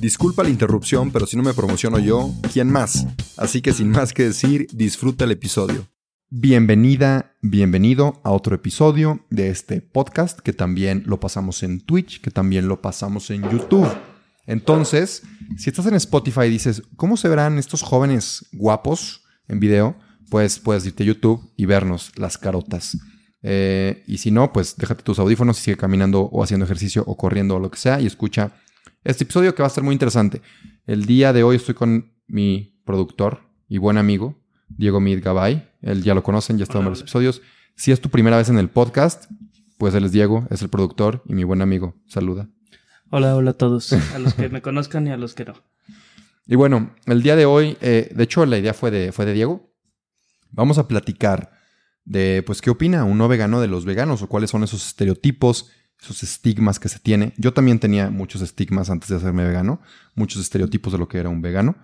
Disculpa la interrupción, pero si no me promociono yo, ¿quién más? Así que sin más que decir, disfruta el episodio. Bienvenida, bienvenido a otro episodio de este podcast que también lo pasamos en Twitch, que también lo pasamos en YouTube. Entonces, si estás en Spotify y dices, ¿cómo se verán estos jóvenes guapos en video? Pues puedes irte a YouTube y vernos las carotas. Eh, y si no, pues déjate tus audífonos y sigue caminando o haciendo ejercicio o corriendo o lo que sea y escucha este episodio que va a ser muy interesante. El día de hoy estoy con mi productor y buen amigo, Diego Mid Gabay. Él ya lo conocen, ya ha estado en varios episodios. Si es tu primera vez en el podcast, pues él es Diego, es el productor y mi buen amigo. Saluda. Hola, hola a todos, a los que me conozcan y a los que no. Y bueno, el día de hoy, eh, de hecho la idea fue de, fue de Diego. Vamos a platicar de, pues, qué opina un no vegano de los veganos o cuáles son esos estereotipos, esos estigmas que se tiene. Yo también tenía muchos estigmas antes de hacerme vegano, muchos estereotipos de lo que era un vegano.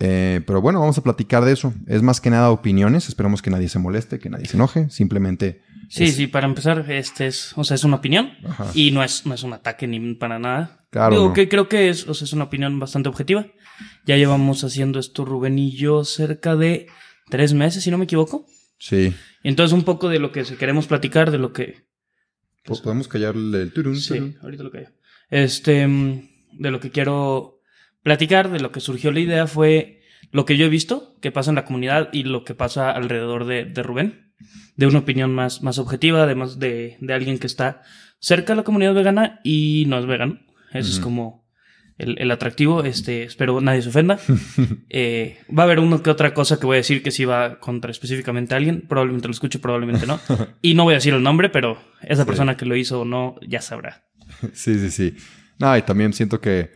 Eh, pero bueno, vamos a platicar de eso. Es más que nada opiniones. Esperemos que nadie se moleste, que nadie se enoje. Simplemente. Sí, sí, para empezar, este es, o sea, es una opinión y no es, no es un ataque ni para nada. Claro. Digo que creo que es, o sea, es una opinión bastante objetiva. Ya llevamos haciendo esto Rubén y yo cerca de tres meses, si no me equivoco. Sí. Y entonces un poco de lo que queremos platicar, de lo que podemos callarle el turun. Sí, ahorita lo callo. Este, mm, de lo que quiero platicar, de lo que surgió la idea fue lo que yo he visto que pasa en la comunidad y lo que pasa alrededor de, de Rubén. De una opinión más, más objetiva, además de, de, alguien que está cerca de la comunidad vegana y no es vegano. Eso es como el, el, atractivo. Este, espero nadie se ofenda. eh, va a haber uno que otra cosa que voy a decir que sí va contra específicamente a alguien. Probablemente lo escuche, probablemente no. y no voy a decir el nombre, pero esa sí. persona que lo hizo o no ya sabrá. Sí, sí, sí. No, y también siento que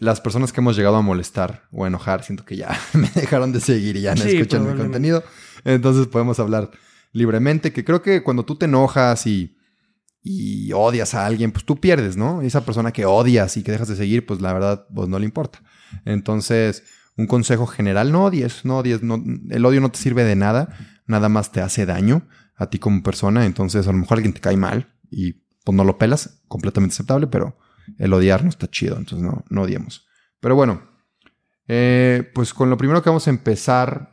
las personas que hemos llegado a molestar o a enojar, siento que ya me dejaron de seguir y ya no sí, escuchan mi contenido. Entonces podemos hablar libremente, que creo que cuando tú te enojas y, y, odias a alguien, pues tú pierdes, ¿no? Esa persona que odias y que dejas de seguir, pues la verdad, pues no le importa. Entonces, un consejo general, no odies, no odies, el odio no te sirve de nada, nada más te hace daño a ti como persona, entonces a lo mejor alguien te cae mal y pues no lo pelas, completamente aceptable, pero el odiar no está chido, entonces no, no odiemos. Pero bueno, eh, pues con lo primero que vamos a empezar,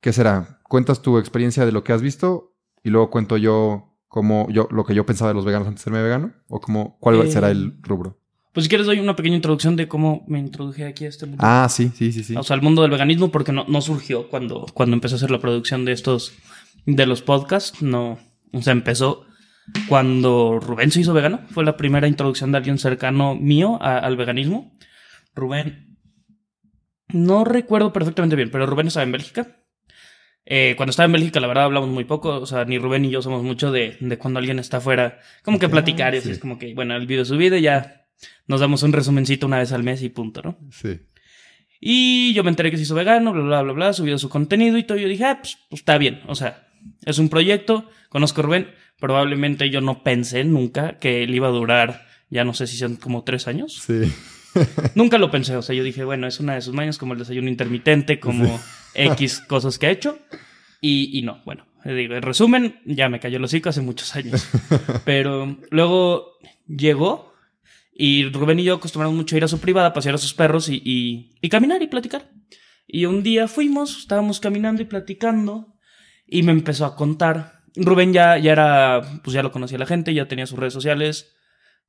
¿qué será? Cuentas tu experiencia de lo que has visto y luego cuento yo como yo lo que yo pensaba de los veganos antes de serme vegano o como cuál eh, será el rubro. Pues si quieres doy una pequeña introducción de cómo me introduje aquí a este mundo. Ah, sí, sí, sí, sí. O sea, al mundo del veganismo porque no, no surgió cuando, cuando empecé a hacer la producción de estos, de los podcasts. No, o sea, empezó cuando Rubén se hizo vegano. Fue la primera introducción de alguien cercano mío a, al veganismo. Rubén, no recuerdo perfectamente bien, pero Rubén estaba en Bélgica. Eh, cuando estaba en Bélgica, la verdad, hablamos muy poco. O sea, ni Rubén ni yo somos mucho de, de cuando alguien está afuera. Como que platicar y así es como que, bueno, el video subido y ya nos damos un resumencito una vez al mes y punto, ¿no? Sí. Y yo me enteré que se hizo vegano, bla, bla, bla, bla, subió su contenido y todo. Yo dije, ah, pues, pues está bien. O sea, es un proyecto, conozco a Rubén. Probablemente yo no pensé nunca que él iba a durar, ya no sé si son como tres años. Sí. Nunca lo pensé, o sea, yo dije, bueno, es una de sus mañas como el desayuno intermitente, como sí. X cosas que ha hecho. Y, y no, bueno, digo, en resumen, ya me cayó el hocico hace muchos años. Pero luego llegó y Rubén y yo acostumbramos mucho a ir a su privada, a pasear a sus perros y, y, y caminar y platicar. Y un día fuimos, estábamos caminando y platicando y me empezó a contar. Rubén ya, ya era, pues ya lo conocía la gente, ya tenía sus redes sociales.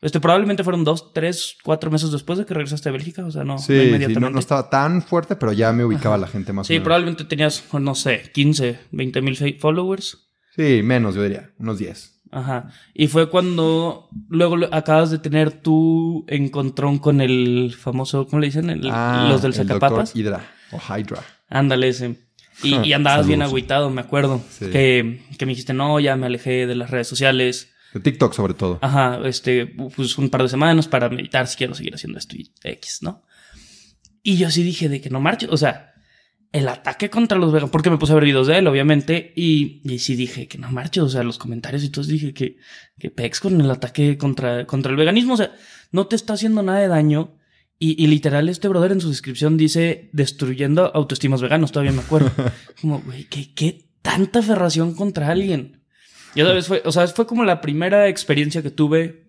Este, probablemente fueron dos, tres, cuatro meses después de que regresaste a Bélgica, o sea, no, sí, no inmediatamente. Sí, no, no, estaba tan fuerte, pero ya me ubicaba Ajá. la gente más sí, o menos. Sí, probablemente tenías, no sé, 15, 20 mil followers. Sí, menos, yo diría, unos 10. Ajá. Y fue cuando luego acabas de tener tu encontrón con el famoso, ¿cómo le dicen? El- Ah, los del el sacapapas. Hydra o Hydra. Ándale ese. Y, y andabas bien agüitado, me acuerdo. Sí. Que, que me dijiste, no, ya me alejé de las redes sociales. De TikTok sobre todo. Ajá, este, pues un par de semanas para meditar si quiero seguir haciendo esto y X, ¿no? Y yo sí dije de que no marche, o sea, el ataque contra los veganos, porque me puse a ver videos de él, obviamente, y, y sí dije que no marche, o sea, los comentarios y todo, dije que, que pex con el ataque contra, contra el veganismo, o sea, no te está haciendo nada de daño. Y, y literal, este brother en su descripción dice destruyendo autoestimas veganos, todavía me acuerdo. Como, güey, ¿qué, qué tanta aferración contra alguien. Y otra vez fue, o sea, fue como la primera experiencia que tuve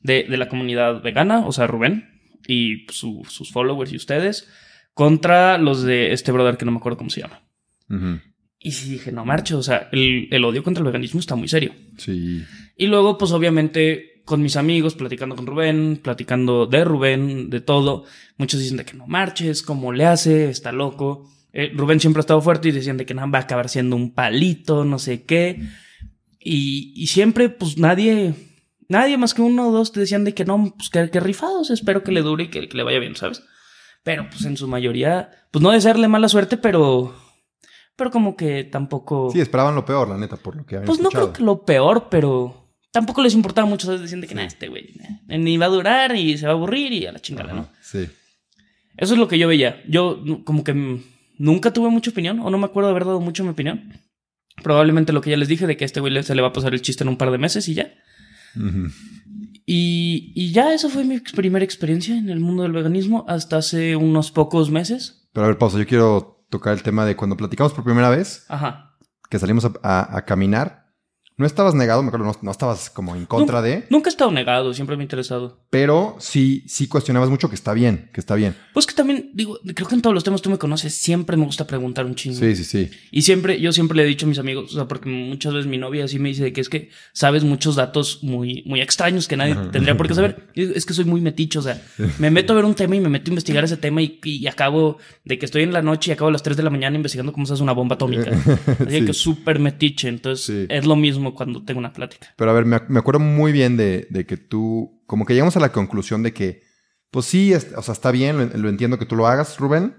de, de la comunidad vegana, o sea, Rubén y su- sus followers y ustedes, contra los de este brother que no me acuerdo cómo se llama. Ujú. Y sí dije, no marcho, o sea, el, el odio contra el veganismo está muy serio. Sí. Y luego, pues obviamente, con mis amigos, platicando con Rubén, platicando de Rubén, de todo, muchos dicen de que no marches, cómo le hace, está loco. Eh, Rubén siempre ha estado fuerte y decían de que no, va a acabar siendo un palito, no sé qué. Y, y siempre, pues nadie, nadie más que uno o dos te decían de que no, pues que, que rifados, espero que le dure y que, que le vaya bien, ¿sabes? Pero pues en su mayoría, pues no desearle mala suerte, pero, pero como que tampoco... Sí, esperaban lo peor, la neta, por lo que habían Pues no creo que lo peor, pero tampoco les importaba mucho. ¿sabes? Decían de que, nah, este güey nah, ni va a durar y se va a aburrir y a la chingada, ¿no? Sí. Eso es lo que yo veía. Yo como que nunca tuve mucha opinión o no me acuerdo de haber dado mucho mi opinión. Probablemente lo que ya les dije de que a este güey se le va a pasar el chiste en un par de meses y ya. Y, y ya esa fue mi primera experiencia en el mundo del veganismo hasta hace unos pocos meses. Pero a ver, pausa. Yo quiero tocar el tema de cuando platicamos por primera vez, Ajá. que salimos a, a- a caminar. No estabas negado, me acuerdo, no, no estabas como en contra de, Nunca he estado negado, siempre me ha interesado. pero sí, sí cuestionabas mucho que está bien, que está bien. Pues que también, digo, creo que en todos los temas tú me conoces, siempre me gusta preguntar un chingo. Sí, sí, sí. Y siempre, yo siempre le he dicho a mis amigos, o sea, porque muchas veces mi novia así me dice de que es que sabes muchos datos muy, muy extraños que nadie tendría por qué saber. Es que soy muy meticho, o sea, me meto a ver un tema y me meto a investigar ese tema y, y acabo de que estoy en la noche y acabo a las 3 de la mañana investigando cómo se hace una bomba atómica. Así Sí. que súper metiche. Entonces, Sí. es lo mismo cuando tengo una plática. Pero a ver, me, ac- me acuerdo muy bien de, de que tú, como que llegamos a la conclusión de que, pues sí, es- o sea, está bien, lo, lo entiendo que tú lo hagas, Rubén,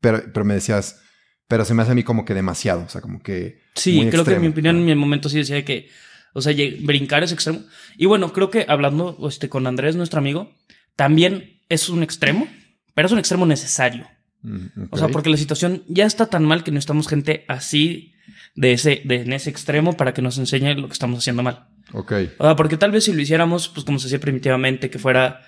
pero, pero me decías, pero se me hace a mí como que demasiado, o sea, como que... Sí, creo que en mi opinión, en mi momento sí decía de que, o sea, brincar es extremo. Y bueno, creo que hablando este, con Andrés, nuestro amigo, también es un extremo, pero es un extremo necesario. Mm. O sea, porque la situación ya está tan mal que necesitamos gente así de ese, de, en ese extremo para que nos enseñe lo que estamos haciendo mal. Ok, O sea, porque tal vez si lo hiciéramos, pues como se hacía primitivamente, que fuera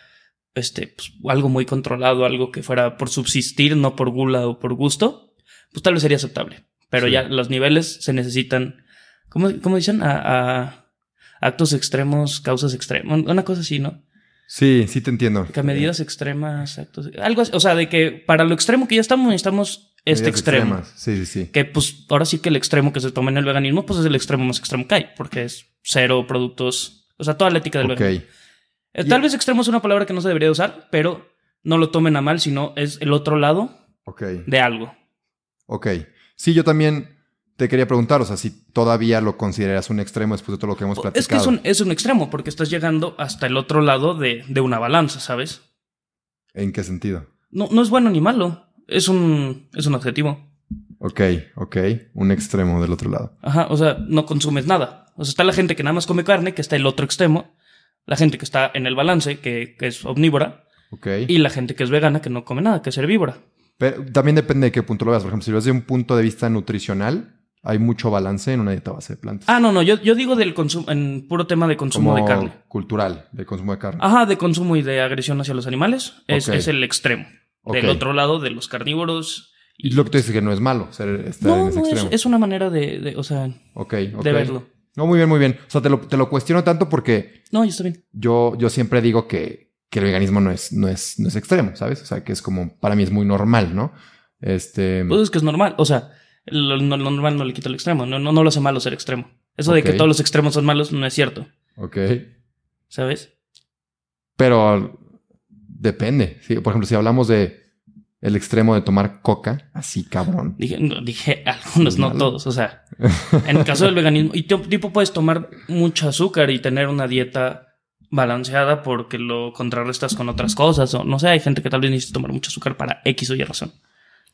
este, pues, algo muy controlado, algo que fuera por subsistir, no por gula o por gusto, pues tal vez sería aceptable. Pero Sí. ya los niveles se necesitan, ¿cómo, cómo dicen? A, a actos extremos, causas extremas, una cosa así, ¿no? sí, sí te entiendo. Que a medidas extremas, actos, algo así. O sea, de que para lo extremo que ya estamos necesitamos este extremo. extremas. Sí, sí, sí. Que pues ahora sí que el extremo que se toma en el veganismo, pues es el extremo más extremo que hay, porque es cero productos, o sea, toda la ética del veganismo. Eh, Tal vez extremo es una palabra que no se debería usar, pero no lo tomen a mal, sino es el otro lado de algo. ok. Sí, yo también te quería preguntar, o sea, si todavía lo consideras un extremo después de todo lo que hemos platicado. Es que es un, es un extremo, porque estás llegando hasta el otro lado de, de una balanza, ¿sabes? ¿En qué sentido? No, no es bueno ni malo, es un, es un adjetivo. Ok, ok. Un extremo del otro lado. Ajá, o sea, no consumes nada. O sea, está la gente que nada más come carne, que está el otro extremo, la gente que está en el balance, que, que es omnívora, Ok. y la gente que es vegana, que no come nada, que es herbívora. Pero también depende de qué punto lo veas. Por ejemplo, si lo ves desde un punto de vista nutricional, hay mucho balance en una dieta base de plantas. Ah, no, no, yo, yo digo del consumo, en puro tema de consumo Como de carne. cultural, de consumo de carne. Ajá, de consumo y de agresión hacia los animales. Es, es el extremo. Del otro lado, de los carnívoros. Y lo que tú dices que no es malo ser, estar en No, ese no, es, extremo. es una manera de, de- o sea, Ok, ok. de verlo. No, muy bien, muy bien. O sea, te lo, te lo cuestiono tanto porque No, ya está bien. yo, yo siempre digo que, que el veganismo no es, no, es, no es extremo, ¿sabes? O sea, que es como, para mí es muy normal, ¿no? Este... Pues es que es normal. O sea, lo, lo normal no le quita el extremo. No, no, no lo hace malo ser extremo. Eso de que todos los extremos son malos no es cierto. Ok. ¿Sabes? Pero depende. Sí, por ejemplo, si hablamos de el extremo de tomar coca, así cabrón. Dije, no, dije algunos, no todos. O sea, en el caso del veganismo, y tipo, tipo puedes tomar mucho azúcar y tener una dieta balanceada porque lo contrarrestas con otras cosas. O no sé, hay gente que tal vez necesita tomar mucho azúcar para X o Y razón.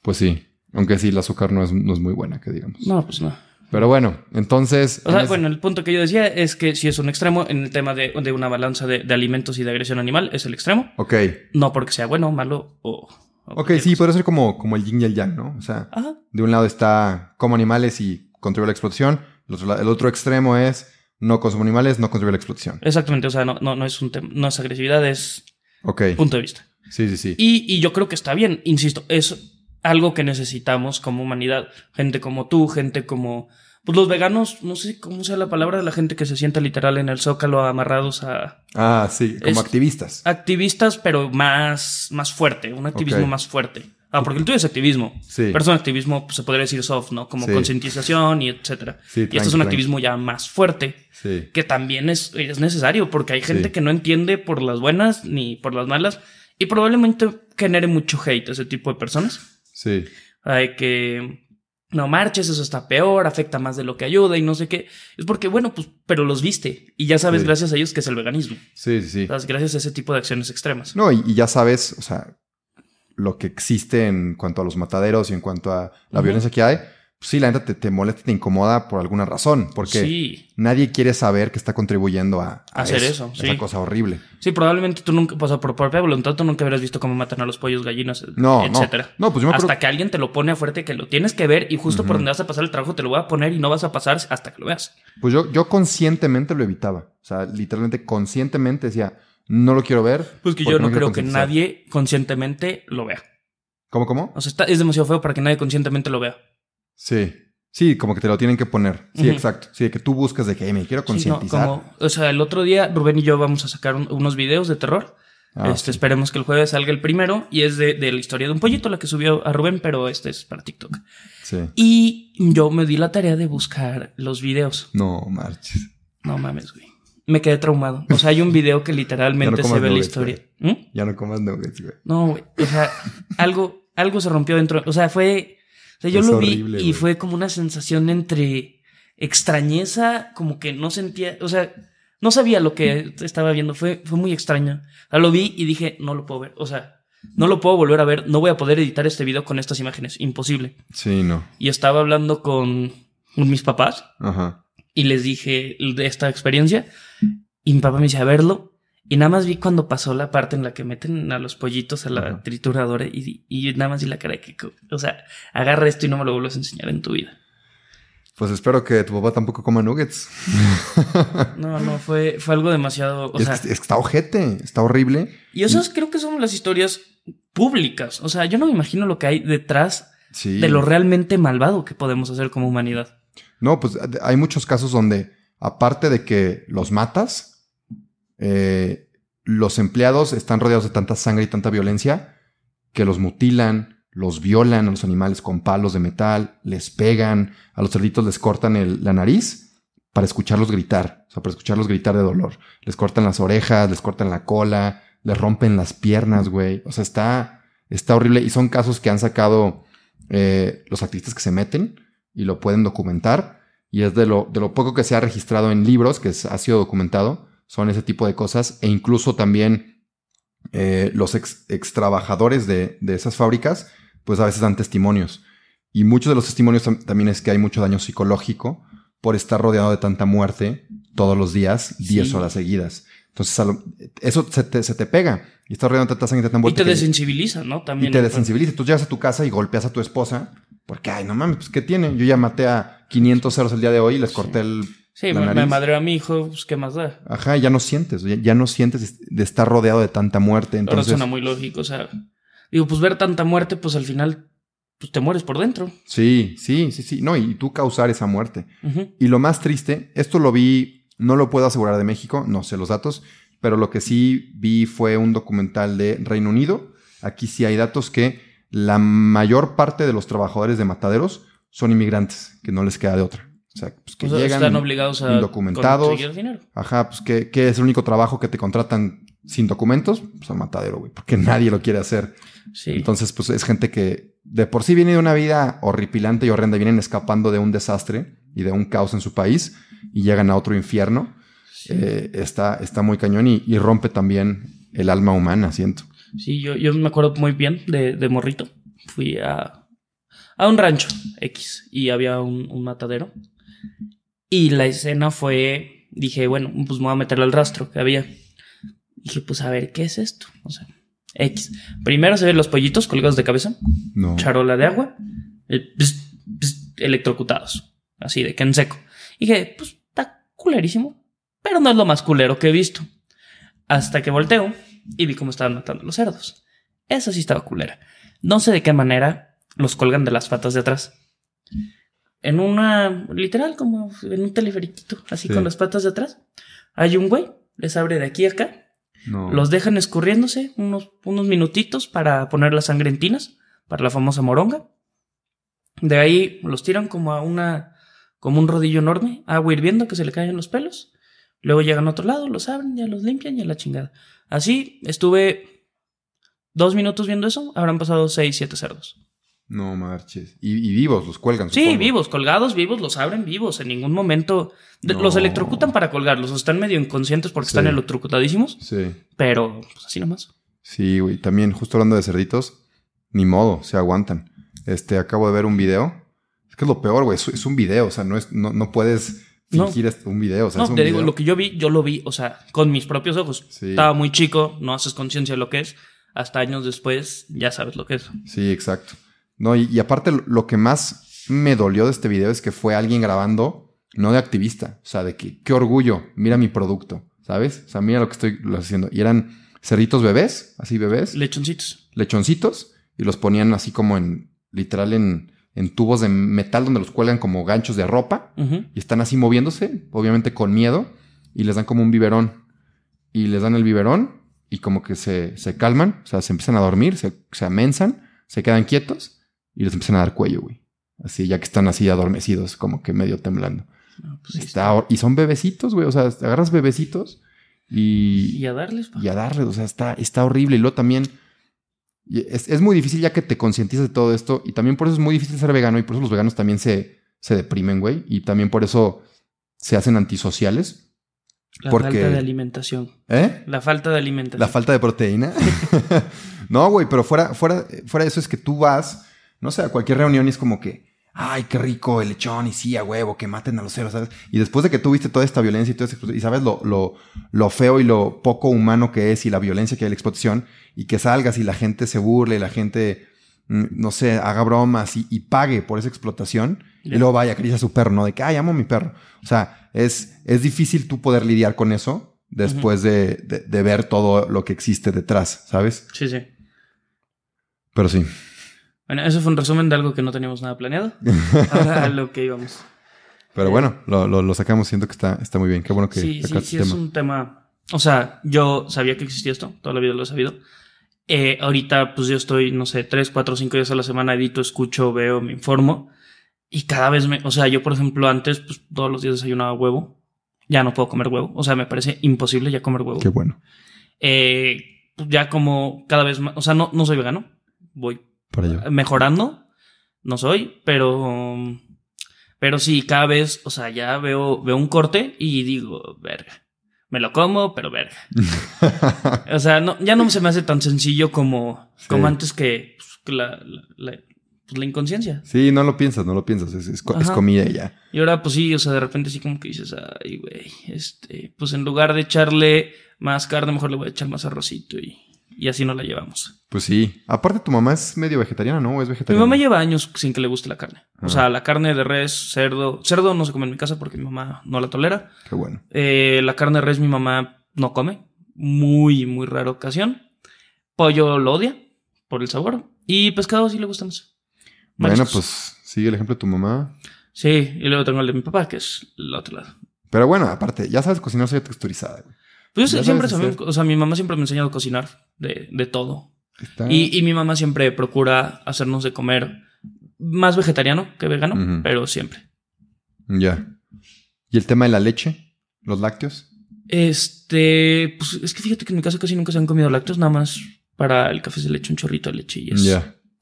Pues sí, aunque sí, el azúcar no es, no es muy buena, que digamos. No, pues no. Pero bueno, entonces... O sea, en bueno, el punto que yo decía es que si es un extremo en el tema de, de una balanza de, de alimentos y de agresión animal, es el extremo. Ok, No porque sea bueno, malo o. o ok, sí, cosa. podría ser como, como el yin y el yang, ¿no? O sea, Ajá. de un lado está como animales y contribuye a la explotación, el otro, la- el otro extremo es no consumo animales, no contribuye a la explotación. Exactamente. O sea, no, no, no es un tema, no es agresividad, es Ok, punto de vista. sí, sí, sí. Y, y yo creo que está bien, insisto, es algo que necesitamos como humanidad. Gente como tú, gente como. Pues los veganos, no sé cómo sea la palabra, la gente que se sienta literal en el zócalo amarrados a Ah, sí, como Es- activistas. activistas, pero más, más fuerte, un activismo más fuerte. Ah, porque el tuyo es activismo. Sí. Pero es un activismo, pues, se podría decir soft, ¿no? Como Sí. concientización y etcétera. Sí, y este es un tranqui. activismo ya más fuerte, Sí, que también es, es necesario, porque hay gente que no entiende por las buenas ni por las malas, y probablemente genere mucho hate ese tipo de personas. Sí. Hay que no marches, eso está peor, afecta más de lo que ayuda y no sé qué. Es porque, bueno, pues, pero los viste y ya sabes, Sí. gracias a ellos, que es el veganismo. Sí, sí, sí. Gracias a ese tipo de acciones extremas. No, y, y ya sabes, o sea, lo que existe en cuanto a los mataderos y en cuanto a la violencia que hay, sí, la neta te, te molesta, te incomoda por alguna razón, porque Sí, nadie quiere saber que está contribuyendo a, a Hacer eso, esa sí. cosa horrible. sí, probablemente tú nunca, o sea, por propia voluntad, tú nunca habrías visto cómo matan a los pollos, gallinas, No, etcétera. no. No, pues yo me hasta acuerdo. que alguien te lo pone a fuerte que lo tienes que ver y justo por donde vas a pasar el trabajo te lo voy a poner y no vas a pasar hasta que lo veas. Pues yo, yo conscientemente lo evitaba. O sea, literalmente conscientemente decía, no lo quiero ver. Pues que porque yo no creo que nadie conscientemente lo vea. ¿Cómo, cómo? O sea, está, es demasiado feo para que nadie conscientemente lo vea. Sí. Sí, como que te lo tienen que poner. Sí, exacto. Sí, de que tú buscas de que "Hey, me quiero Sí, no, concientizar. o sea, el otro día Rubén y yo vamos a sacar un- unos videos de terror. Ah, este, sí. Esperemos que el jueves salga el primero y es de, de la historia de un pollito, la que subió a Rubén, pero este es para TikTok. Sí. Y yo me di la tarea de buscar los videos. No marches. No mames, güey. Me quedé traumado. O sea, hay un video que literalmente no se ve la historia. ¿Mm? Ya no comas nuggets, güey. No, güey. O sea, algo, algo se rompió dentro. O sea, fue. O sea, yo Es lo horrible, vi y fue como una sensación entre extrañeza, como que no sentía. O sea, no sabía lo que estaba viendo. Fue, fue muy extraño. O sea, lo vi y dije, no lo puedo ver. O sea, no lo puedo volver a ver. No voy a poder editar este video con estas imágenes. Imposible. Sí, no. Y estaba hablando con mis papás Ajá. y les dije de esta experiencia. Y mi papá me dice a verlo. Y nada más vi cuando pasó la parte en la que meten a los pollitos a la Ajá. trituradora y, y nada más vi la cara de que, o sea, agarra esto y no me lo vuelvas a enseñar en tu vida. Pues espero que tu papá tampoco coma nuggets. No, no, fue, fue algo demasiado, o es, sea, que, es que está ojete, está horrible. y esas creo que son las historias públicas. O sea, yo no me imagino lo que hay detrás Sí. de lo realmente malvado que podemos hacer como humanidad. No, pues hay muchos casos donde, aparte de que los matas, eh, los empleados están rodeados de tanta sangre y tanta violencia que los mutilan, los violan a los animales con palos de metal, les pegan, a los cerditos les cortan la nariz para escucharlos gritar, o sea, para escucharlos gritar de dolor. Les cortan las orejas, les cortan la cola, les rompen las piernas, güey. O sea, está, está horrible. Y son casos que han sacado eh, los activistas que se meten y lo pueden documentar. Y es de lo, poco que se ha registrado en libros, que ha sido documentado, son ese tipo de cosas. E incluso también eh, los ex, ex trabajadores de, de esas fábricas, pues a veces dan testimonios. Y muchos de los testimonios tam- también es que hay mucho daño psicológico por estar rodeado de tanta muerte todos los días, 10 Sí. horas seguidas. Entonces, lo- eso se te, se te pega. Y estás rodeado de tanta sangre y tanta Y te desensibiliza, ¿no? y También. te desensibiliza. Tú llegas a tu casa y golpeas a tu esposa porque, ay, no mames, pues, ¿qué tiene? Yo ya maté a 500 ceros el día de hoy y les corté el... Sí, me, me madreó a mi hijo, pues qué más da. Ajá, ya no sientes, ya, ya no sientes de estar rodeado de tanta muerte. Ahora Entonces, suena muy lógico, o sea, digo, pues ver tanta muerte, pues al final, pues te mueres por dentro. sí, sí, sí, sí. No, y tú causar esa muerte. Ujú. Y lo más triste, esto lo vi, no lo puedo asegurar de México, no sé los datos, pero lo que sí vi fue un documental de Reino Unido. Aquí sí hay datos que la mayor parte de los trabajadores de mataderos son inmigrantes, que no les queda de otra. O sea, pues que O sea, llegan están obligados a indocumentados. conseguir dinero. Ajá, pues que, que es el único trabajo que te contratan sin documentos, pues al matadero, güey, porque nadie lo quiere hacer. Sí. Entonces, pues es gente que de por sí viene de una vida horripilante y horrenda, vienen escapando de un desastre y de un caos en su país y llegan a otro infierno. Sí. Eh, está, está muy cañón y, y rompe también el alma humana, siento. Sí, yo, yo me acuerdo muy bien de, de morrito. Fui a, a un rancho X y había un, un matadero. Y la escena fue, dije, bueno, pues me voy a meterle al rastro que había. Dije, pues a ver, ¿qué es esto? O sea, X. Primero se ven los pollitos colgados de cabeza, No. charola de agua, eh, pss, pss, electrocutados, así de que en seco. Y dije, pues está culerísimo, pero no es lo más culero que he visto. Hasta que volteo y vi cómo estaban matando los cerdos. Eso sí estaba culera. No sé de qué manera los colgan de las patas de atrás. En una, literal, como en un teleferiquito, así Sí. con las patas de atrás. Hay un güey, les abre de aquí a acá, No. los dejan escurriéndose unos, unos minutitos para poner las sangre en tinas, para la famosa moronga. De ahí los tiran como a una, como un rodillo enorme, agua hirviendo que se le caen los pelos. Luego llegan a otro lado, los abren, ya los limpian y a la chingada. Así estuve dos minutos viendo eso, habrán pasado seis, siete cerdos. No marches. Y, y vivos, los cuelgan. Sí, supongo. vivos, colgados, vivos, los abren vivos. En ningún momento No. los electrocutan para colgarlos. o Están medio inconscientes porque Sí. están electrocutadísimos, Sí. pero pues así nomás. Sí, güey. También, justo hablando de cerditos, ni modo, se aguantan. Este, acabo de ver un video. Es que es lo peor, güey. Es, es un video, o sea, no, es, no, no puedes fingir un video. O sea, No, es un te digo, lo que yo vi, yo lo vi, o sea, con mis propios ojos. Sí. Estaba muy chico, no haces conciencia de lo que es. Hasta años después ya sabes lo que es. Sí, exacto. No, y, y aparte, lo- que más me dolió de este video es que fue alguien grabando, no de activista. O sea, de que qué orgullo, mira mi producto, ¿sabes? O sea, mira lo que estoy haciendo. Y eran cerditos bebés, así bebés. Lechoncitos. lechoncitos y los ponían así como en, literal, en, en tubos de metal donde los cuelgan como ganchos de ropa y están así moviéndose, obviamente con miedo, y les dan como un biberón. Y les dan el biberón y como que se, se calman, o sea, se empiezan a dormir, se, se amensan, se quedan quietos y les empiezan a dar cuello, güey. Así, ya que están así adormecidos, como que medio temblando. Pues Está y son bebecitos, güey, o sea, agarras bebecitos y, Y a darles. pa. y a darle, o sea, está, está horrible. Y luego también es, es muy difícil ya que te concientizas de todo esto y también por eso es muy difícil ser vegano y por eso los veganos también se, se deprimen, güey, y también por eso se hacen antisociales. La porque- falta de alimentación. ¿Eh? La falta de alimentación. La falta de proteína. no, güey, pero fuera, fuera, fuera de eso es que tú vas, no sé, a cualquier reunión y es como que, ay, qué rico el lechón y sí, a huevo, que maten a los ceros, ¿sabes? Y después de que tú viste toda esta violencia y todo esto, y sabes lo, lo, lo feo y lo poco humano que es y la violencia que hay en la explotación, y que salgas y la gente se burle y la gente, mm, no sé, haga bromas y, y pague por esa explotación, y luego vaya, acaricia a su perro, ¿no? De que, ay, amo a mi perro. O sea, es, es difícil tú poder lidiar con eso después de, de- de ver todo lo que existe detrás, ¿sabes? Sí, sí. Pero sí. Bueno, eso fue un resumen de algo que no teníamos nada planeado. Ahora a lo que íbamos. Pero bueno, lo, lo- lo sacamos, siento que está, está muy bien. Qué bueno que sí, sí, sí, este es tema. un tema. O sea, yo sabía que existía esto, toda la vida lo he sabido. Eh, ahorita, pues yo estoy, no sé, tres, cuatro, cinco días a la semana, edito, escucho, veo, me informo. Y cada vez me. O sea, yo, por ejemplo, antes, pues todos los días desayunaba huevo. Ya no puedo comer huevo. O sea, me parece imposible ya comer huevo. Qué bueno. Eh, pues, ya como cada vez más. O sea, no, no soy vegano. Voy Allá. mejorando. No soy, pero. Pero sí, cada vez, o sea, ya veo, veo un corte y digo, verga. Me lo como, pero verga. O sea, no, ya no se me hace tan sencillo como, Sí. como antes que, pues, que la, la, la- pues, la inconsciencia. sí, no lo piensas, no lo piensas. Es, es, comida y ya. Y ahora, pues sí, o sea, de repente sí como que dices, ay, güey, este, pues en lugar de echarle más carne, mejor le voy a echar más arrocito y, y así nos la llevamos. Pues sí. Aparte, tu mamá es medio vegetariana, ¿no? ¿O es Mi vegetariana? mamá lleva años sin que le guste la carne. Ah. O sea, la carne de res, cerdo. Cerdo no se come en mi casa porque mi mamá no la tolera. Qué bueno. Eh, la carne de res mi mamá no come. Muy, muy rara ocasión. Pollo lo odia por el sabor. Y pescado sí le gusta más. Bueno, Mariscos. pues sigue el ejemplo de tu mamá. Sí, y luego tengo el de mi papá, que es el otro lado. Pero bueno, aparte, ya sabes cocinar soya texturizada. güey. Pues yo siempre, sabía- o sea, mi mamá siempre me ha enseñado a cocinar de, de todo. Está... Y, y mi mamá siempre procura hacernos de comer más vegetariano que vegano, pero siempre. Ya. ¿Y el tema de la leche? ¿Los lácteos? Este, pues es que fíjate que en mi casa casi nunca se han comido lácteos, nada más para el café se le echa un chorrito de leche y es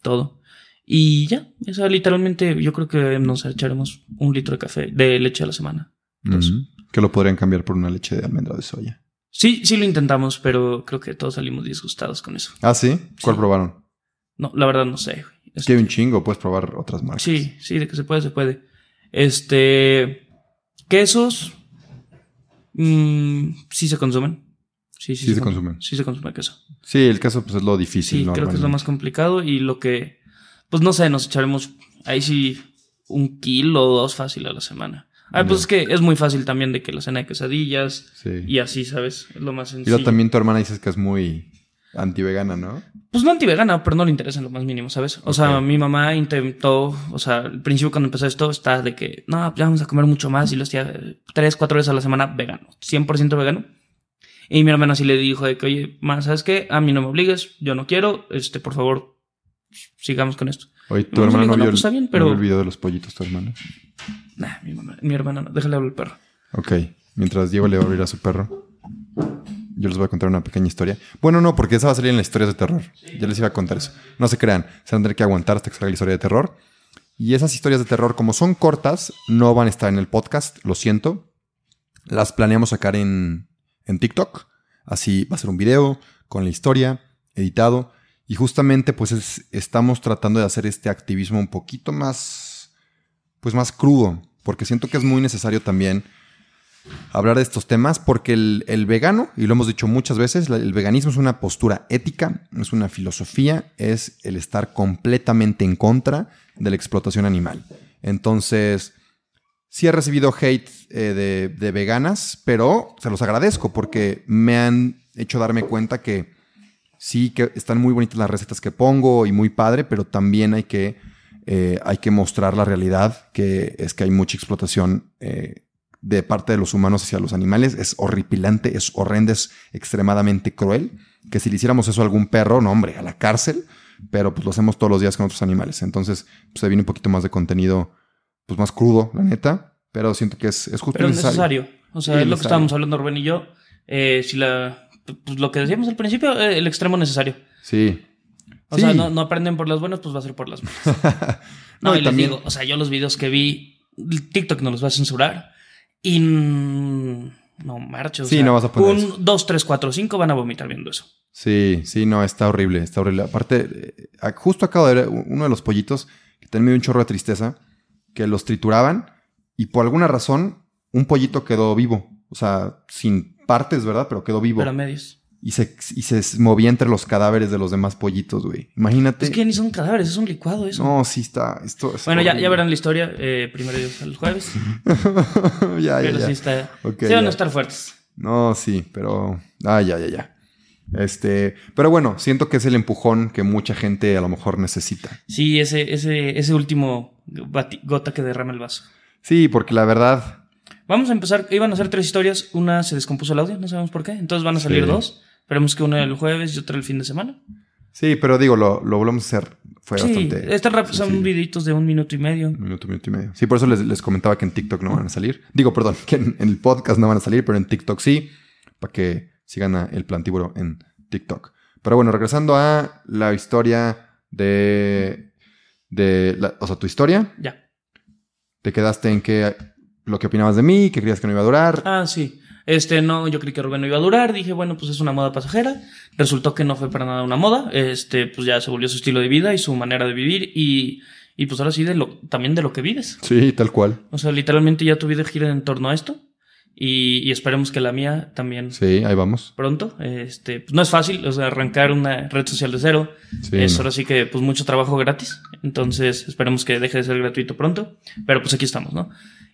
todo. Y ya, o sea, literalmente yo creo que nos echaremos un litro de café, de leche a la semana. Ujú. Que lo podrían cambiar por una leche de almendra de soya. Sí, sí lo intentamos, pero creo que todos salimos disgustados con eso. Ah, ¿sí? ¿Cuál Sí. Es No, la verdad no sé. güey. que hay un chingo, puedes probar otras marcas. Sí, sí, de que se puede, se puede. Este. Quesos. mm, sí se consumen. Sí, sí, Sí se con- consumen. Sí se consume queso. Sí, el caso pues es lo difícil. Sí, creo que es lo más complicado y lo que. Pues no sé, nos echaremos ahí sí un kilo o dos fácil a la semana. Ah, pues es que es muy fácil también de que la cena de quesadillas Sí. y así, ¿sabes? Es lo más Y sencillo. luego también tu hermana dices que es muy anti-vegana, ¿no? Pues no anti-vegana, pero no le interesa en lo más mínimo, ¿sabes? O sea, Ok. mi mamá intentó, o sea, al principio cuando empezó esto, está de que, no, ya vamos a comer mucho más y lo hacía eh, tres, cuatro veces a la semana vegano, 100% vegano. Y mi hermana sí le dijo de que, oye, más, ¿sabes qué? A mí no me obligues, yo no quiero, este, por favor, sigamos con esto. Oye, tu hermana no no, vio, pues bien, no pero- vio el video de los pollitos, tu hermana. Nah, mi mamá, mi hermana no, déjale hablar al perro. Ok, mientras Diego le va a abrir a su perro, yo les voy a contar una pequeña historia. Bueno, no, porque esa va a salir en las historias de terror. Ya les iba a contar eso. No se crean, se van a tener que aguantar hasta que salga la historia de terror. Y esas historias de terror, como son cortas, no van a estar en el podcast, lo siento. Las planeamos sacar en, en TikTok. Así va a ser un video con la historia, editado. Y justamente, pues es- estamos tratando de hacer este activismo un poquito más, pues más crudo. Porque siento que es muy necesario también hablar de estos temas porque el, vegano, y lo hemos dicho muchas veces, el veganismo es una postura ética, es una filosofía, es el estar completamente en contra de la explotación animal. Entonces, sí he recibido hate eh, de veganas, pero se los agradezco porque me han hecho darme cuenta que sí que están muy bonitas las recetas que pongo y muy padre, pero también hay que, eh, hay que mostrar la realidad, que es que hay mucha explotación eh, de parte de los humanos hacia los animales. Es horripilante, es horrendo, es extremadamente cruel. Que si le hiciéramos eso a algún perro, no hombre, a la cárcel, pero pues lo hacemos todos los días con otros animales. Entonces, pues, se viene un poquito más de contenido, pues más crudo, la neta, pero siento que es, es justo Pero necesario. necesario. O sea, Sí, es lo que estábamos hablando Rubén y yo. Eh, si la, pues lo que decíamos al principio, el extremo necesario. Sí. O Sí. sea, no, no aprenden por las buenas, pues va a ser por las malas. No, No, y, y les también- digo, o sea, yo los videos que vi, TikTok no los va a censurar. Y no marcho. o Sí, sea, no vas a poner Un eso. 2, 3, 4, 5 van a vomitar viendo eso. Sí, sí, no, está horrible, está horrible. Aparte, eh, justo acabo de ver uno de los pollitos que también me dio un chorro de tristeza, que los trituraban y por alguna razón un pollito quedó vivo. O sea, sin partes, ¿verdad? Pero quedó vivo. Pero a medios. Y se, y se movía entre los cadáveres de los demás pollitos, güey. Imagínate. Es que ni son cadáveres, es un licuado eso. No, sí está. Esto es bueno, ya, ya verán la historia. Eh, primero Dios el jueves. ya, ya, pero ya. sí está. Ok, sí van a estar fuertes. No, sí, pero. Ah, ya, ya, ya. Este. Pero bueno, siento que es el empujón que mucha gente a lo mejor necesita. Sí, ese, ese, ese último gota que derrama el vaso. Sí, porque la verdad. Vamos a empezar. Iban a ser tres historias. Una se descompuso el audio, no sabemos por qué. Entonces van a salir Sí. dos. Esperemos que una el jueves y otra el fin de semana. Sí, pero digo, lo, lo volvemos a hacer. Fue sí, bastante. están rápido, son videitos de un minuto y medio. Un minuto, minuto y medio. Sí, por eso les, les comentaba que en TikTok no van a salir. Digo, perdón, que en, en el podcast no van a salir, pero en TikTok sí. Para que sigan a El Plantívoro en TikTok. Pero bueno, regresando a la historia de. de la- o sea, tu historia. Ya. Te quedaste en que lo que opinabas de mí, que creías que no iba a durar. Ah, sí. Este, no, yo creí que Rubén no iba a durar. Dije, bueno, pues es una moda pasajera. Resultó que no fue para nada una moda. Este, pues ya se volvió su estilo de vida y su manera de vivir. Y, y pues ahora sí, de lo, también de lo que vives. Sí, tal cual. O sea, literalmente ya tu vida gira en torno a esto. Y, y esperemos que la mía también Sí, ahí vamos. pronto. Este, pues no es fácil, o sea, arrancar una red social de cero. Sí, es no. ahora sí que, pues, mucho trabajo gratis. Entonces, esperemos que deje de ser gratuito pronto. Pero pues aquí estamos, ¿no?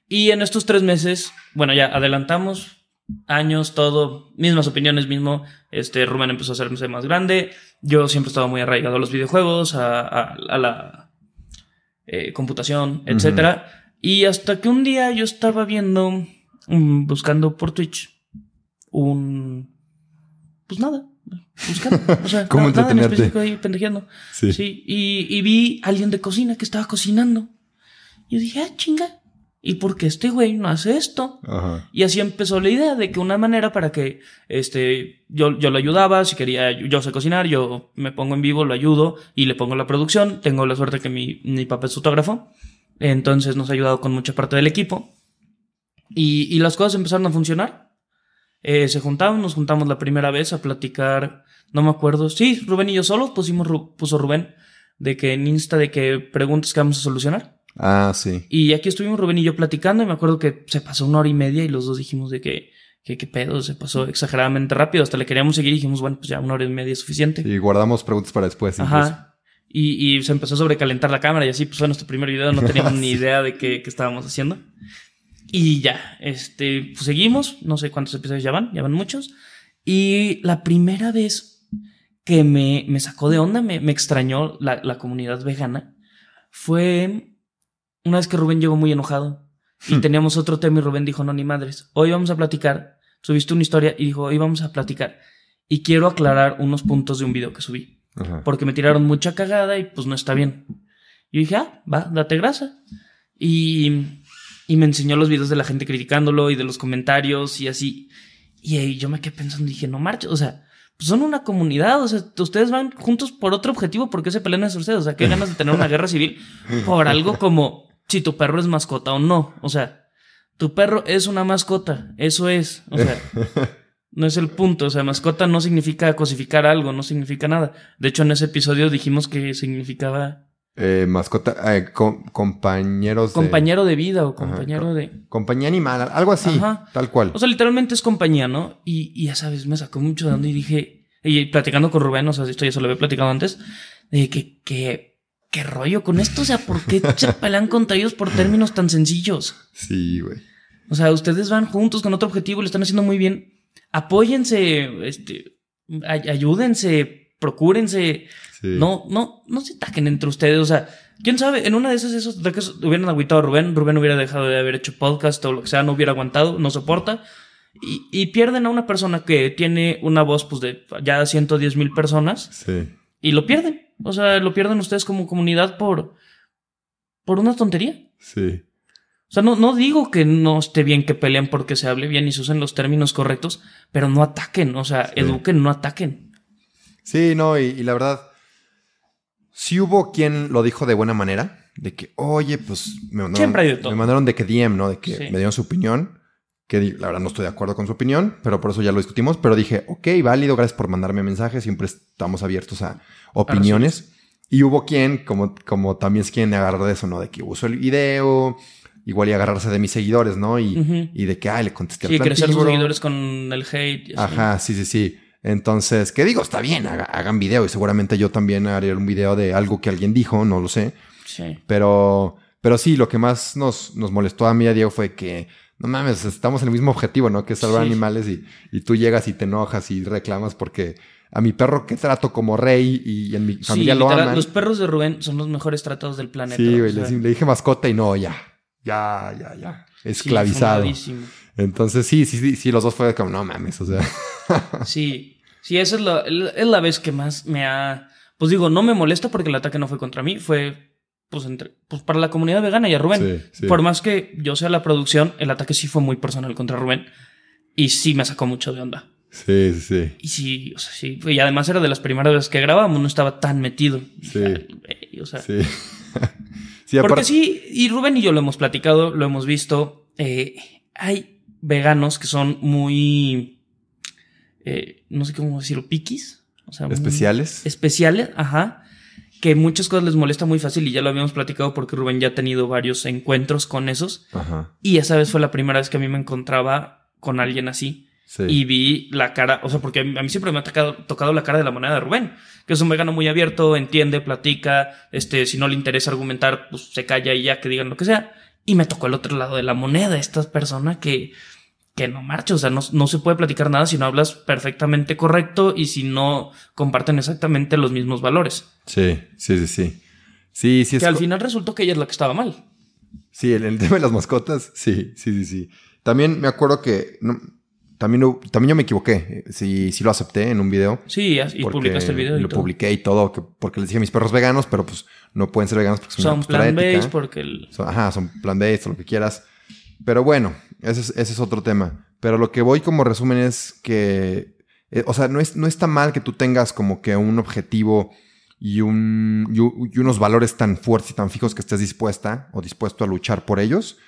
Y en estos tres meses, bueno, ya adelantamos años, todo, mismas opiniones, mismo. Este, Rubén empezó a hacerse más grande. Yo siempre he estado muy arraigado a los videojuegos, a, a- a la eh, computación, etcétera. Y hasta que un día yo estaba viendo, mm, buscando por Twitch, un. Pues nada. Buscando. O sea, ¿Cómo na- nada en entretenerte? específico ahí pendejeando. Sí. Sí, y, y vi a alguien de cocina que estaba cocinando. Yo dije, ah, chinga. ¿Y por qué este güey no hace esto? Y así empezó la idea de que una manera para que este, yo, yo lo ayudaba, si quería, yo sé cocinar, yo me pongo en vivo, lo ayudo y le pongo la producción. Tengo la suerte que mi, mi papá es fotógrafo, entonces nos ha ayudado con mucha parte del equipo. Y, y las cosas empezaron a funcionar. Eh, se juntaban, nos juntamos la primera vez a platicar, no me acuerdo, sí, Rubén y yo solo pusimos, puso Rubén, de que en Insta, de que preguntas que vamos a solucionar. Ah, sí. Y aquí estuvimos Rubén y yo platicando y me acuerdo que se pasó una hora y media y los dos dijimos de que, que qué pedo, se pasó exageradamente rápido, hasta le queríamos seguir y dijimos, bueno, pues ya una hora y media es suficiente. Y guardamos preguntas para después. Ajá. Y, y, se empezó a sobrecalentar la cámara y así pues fue nuestro primer video, no teníamos ni idea de qué, qué, estábamos haciendo. Y ya, este, pues seguimos, no sé cuántos episodios ya van, ya van muchos. Y la primera vez que me, me sacó de onda, me, me extrañó la, la comunidad vegana, fue una vez que Rubén llegó muy enojado y hmm. teníamos otro tema y Rubén dijo, no, ni madres, hoy vamos a platicar. Subiste una historia y dijo, hoy vamos a platicar. Y quiero aclarar unos puntos de un video que subí. Porque me tiraron mucha cagada y pues no está bien. Yo dije, ah, va, date grasa. Y, y me enseñó los videos de la gente criticándolo y de los comentarios y así. Y yo me quedé pensando, dije, no marches, o sea, pues son una comunidad, o sea, ustedes van juntos por otro objetivo, ¿por qué se pelean entre ustedes? O sea, qué ganas de tener una guerra civil por algo como si tu perro es mascota o no. O sea, tu perro es una mascota, eso es. O sea, no es el punto. O sea, mascota no significa cosificar algo, no significa nada. De hecho, en ese episodio dijimos que significaba. Eh, mascota, eh, compañeros. Compañero de vida o compañero de. Compañía animal, algo así, tal cual. O sea, literalmente es compañía, ¿no? Y, y ya sabes, me sacó mucho de onda y dije. Y platicando con Rubén, o sea, esto ya se lo había platicado antes, de que, que ¿qué rollo con esto? O sea, ¿por qué se pelean contra ellos por términos tan sencillos? Sí, güey. O sea, ustedes van juntos con otro objetivo, lo están haciendo muy bien. Apóyense, este, ayúdense, procúrense. No, no, no se ataquen entre ustedes. O sea, quién sabe, en una de esas esos ataques hubieran agüitado a Rubén, Rubén hubiera dejado de haber hecho podcast o lo que sea, no hubiera aguantado, no soporta. Y, y pierden a una persona que tiene una voz, pues, de ya 110 mil personas. Sí. Y lo pierden. O sea, lo pierden ustedes como comunidad por, por una tontería. Sí. O sea, no, no digo que no esté bien que peleen porque se hable bien y se usen los términos correctos, pero no ataquen, o sea, eduquen, no ataquen. Sí, no, y, la verdad, sí hubo quien lo dijo de buena manera, de que, oye, pues me mandaron, Me mandaron de que DM, ¿no? De que me dieron su opinión, que la verdad no estoy de acuerdo con su opinión, pero por eso ya lo discutimos, pero dije, ok, válido, gracias por mandarme mensajes, siempre estamos abiertos a opiniones. Y hubo quien, como, como también es quien agarró de eso, ¿no? De que uso el video, igual y agarrarse de mis seguidores, ¿no? Y, y de que, ay, le contesté sí, al crecer sus seguidores con el hate. Ajá, sí, sí, sí. Entonces, ¿qué digo? Está bien, hagan video y seguramente yo también haré un video de algo que alguien dijo, no lo sé. Sí. Pero, pero sí, lo que más nos, nos molestó a mí y a Diego fue que, no mames, estamos en el mismo objetivo, ¿no? Que es salvar animales y, y tú llegas y te enojas y reclamas porque a mi perro que trato como rey y en mi familia lo aman. Los perros de Rubén son los mejores tratados del planeta. Sí, güey, le, dije mascota y no, ya, ya, ya, ya, esclavizado. Entonces sí, sí, sí, sí, los dos fue como, no mames, o sea. sí, sí, esa es la, es la vez que más me ha... Pues digo, no me molesta porque el ataque no fue contra mí, fue pues, entre, pues para la comunidad vegana y a Rubén. Por más que yo sea la producción, el ataque sí fue muy personal contra Rubén y sí me sacó mucho de onda. Sí, sí. Y sí, o sea, sí. Y además era de las primeras veces que grabábamos, no estaba tan metido. Sí. O sea. Sí. sí Porque sí, y Rubén y yo lo hemos platicado, lo hemos visto. Eh, hay veganos que son muy. Eh, no sé cómo decirlo, piquis. O sea, especiales. especiales, ajá. Que muchas cosas les molesta muy fácil y ya lo habíamos platicado porque Rubén ya ha tenido varios encuentros con esos. Ajá. Y esa vez fue la primera vez que a mí me encontraba con alguien así y vi la cara, o sea, porque a mí siempre me ha tocado, tocado la cara de la moneda de Rubén, que es un vegano muy abierto, entiende, platica, este, si no le interesa argumentar, pues se calla y ya que digan lo que sea. Y me tocó el otro lado de la moneda, esta persona que, que no marcha, o sea, no, no se puede platicar nada si no hablas perfectamente correcto y si no comparten exactamente los mismos valores. Sí, sí, sí, sí. Sí, sí. Que al final resultó que ella es la que estaba mal. Sí, el, el tema de las mascotas, sí, sí, sí, sí. También me acuerdo que... También, también yo me equivoqué. Sí, sí lo acepté en un video. Sí, y publicaste el video. Y lo publiqué y todo, porque les dije a mis perros veganos, pero pues no pueden ser veganos porque son, son plant-based porque el... ajá, son plant-based o lo que quieras. Pero bueno, ese es, ese es otro tema. Pero lo que voy como resumen es que, eh, o sea, no, es, no está mal que tú tengas como que un objetivo y, un, y, unos valores tan fuertes y tan fijos que estés dispuesta o dispuesto a luchar por ellos,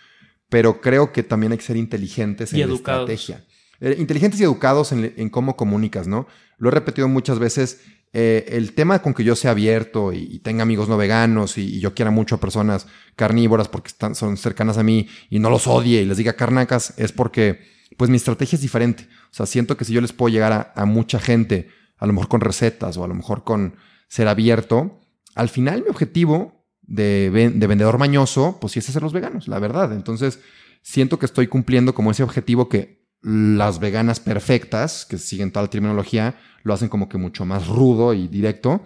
pero creo que también hay que ser inteligentes en Y la educados. estrategia. Eh, inteligentes y educados en, en cómo comunicas, ¿no? Lo he repetido muchas veces. Eh, el tema con que yo sea abierto y, tenga amigos no veganos y, yo quiera mucho a personas carnívoras porque están, son cercanas a mí y no los odie y les diga carnacas es porque pues mi estrategia es diferente. O sea, siento que si yo les puedo llegar a, mucha gente, a lo mejor con recetas o a lo mejor con ser abierto, al final mi objetivo de, de vendedor mañoso, pues sí es hacer los veganos, la verdad. Entonces, siento que estoy cumpliendo como ese objetivo que las veganas perfectas, que siguen toda la terminología, lo hacen como que mucho más rudo y directo.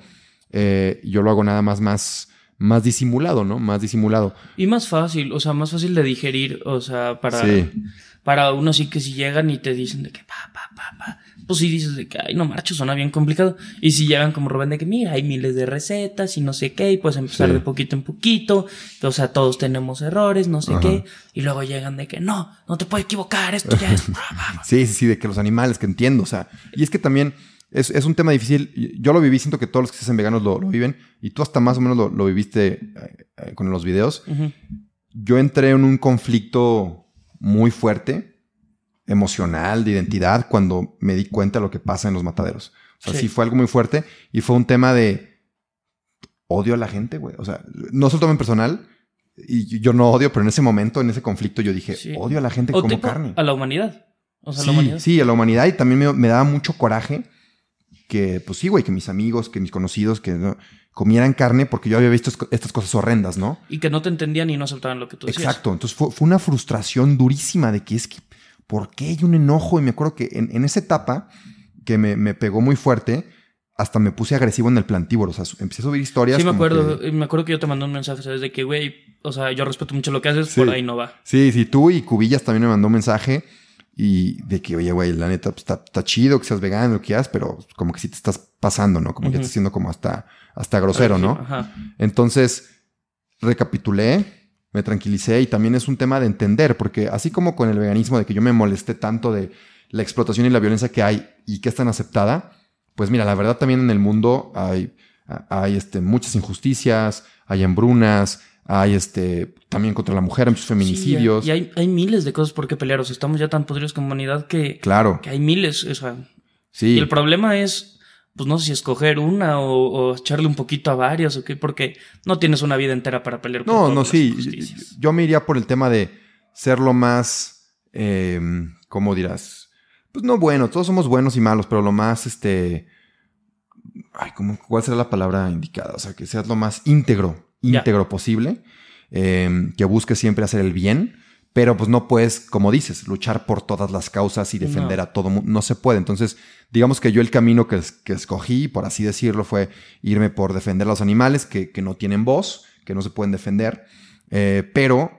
Eh, yo lo hago nada más, más, más disimulado, ¿no? Más disimulado. Y más fácil, o sea, más fácil de digerir, o sea, para, Sí. Para uno sí que si llegan y te dicen de que pa, pa, pa, pa, pues sí dices de que, ay, no marcho, suena bien complicado. Y si llegan como Rubén de que, mira, hay miles de recetas y no sé qué, y puedes empezar Sí. de poquito en poquito, o sea, todos tenemos errores, no sé Ajá. qué, y luego llegan de que, no, no te puedes equivocar, esto ya es... Sí, sí, sí, de que los animales, que entiendo, o sea, y es que también es, es un tema difícil. Yo lo viví, siento que todos los que se hacen veganos lo, lo viven, y tú hasta más o menos lo, lo viviste eh, eh, con los videos. Yo entré en un conflicto muy fuerte, emocional, de identidad, cuando me di cuenta de lo que pasa en los mataderos. O sea, sí, Sí. fue algo muy fuerte y fue un tema de odio a la gente, güey. O sea, no solo en personal, y yo no odio, pero en ese momento, en ese conflicto, yo dije, Sí. odio a la gente que O come tipo, carne. a la humanidad. O sea, sí, la humanidad. sí, a la humanidad y también me, me daba mucho coraje que, pues sí, güey, que mis amigos, que mis conocidos, que ¿no? comieran carne porque yo había visto es- estas cosas horrendas, ¿no? Y que no te entendían y no aceptaban lo que tú decías. Exacto. Entonces fue, fue una frustración durísima de que es que, ¿por qué hay un enojo? Y me acuerdo que en, en esa etapa que me, me pegó muy fuerte, hasta me puse agresivo en el plantívoro. O sea, empecé a subir historias. Sí, me acuerdo. que- Me acuerdo que yo te mandé un mensaje, ¿sabes? De que, güey, o sea, yo respeto mucho lo que haces, Sí. por ahí no va. Sí, sí, tú y Cubillas también me mandó un mensaje y de que, oye, güey, la neta, pues, está, está chido que seas vegano, lo que quieras, pero como que sí te estás pasando, ¿no? Como que Ujú. estás siendo como hasta, hasta grosero, ¿no? Ajá. Entonces, recapitulé, me tranquilicé y también es un tema de entender, porque así como con el veganismo, de que yo me molesté tanto de la explotación y la violencia que hay y que es tan aceptada, pues mira, la verdad también en el mundo hay, hay este, muchas injusticias, hay hambrunas, hay este, también contra la mujer, hay muchos feminicidios. Sí, y hay, hay miles de cosas por qué pelear. O sea, estamos ya tan podridos como humanidad que, Claro, que hay miles. O sea, sí. y el problema es, pues no sé si escoger una o, o echarle un poquito a varias o qué, porque no tienes una vida entera para pelear por No, todas no, las sí. Yo me iría por el tema de ser lo más, eh, ¿cómo dirás? Pues no bueno, todos somos buenos y malos, pero lo más, este, ay, ¿cómo, ¿cuál será la palabra indicada? O sea, que seas lo más íntegro, Íntegro posible, eh, que busques siempre hacer el bien, pero pues no puedes, como dices, luchar por todas las causas y defender No. a todo mundo, no se puede. Entonces, digamos que yo el camino que, que escogí, por así decirlo, fue irme por defender a los animales que, que no tienen voz, que no se pueden defender, eh, pero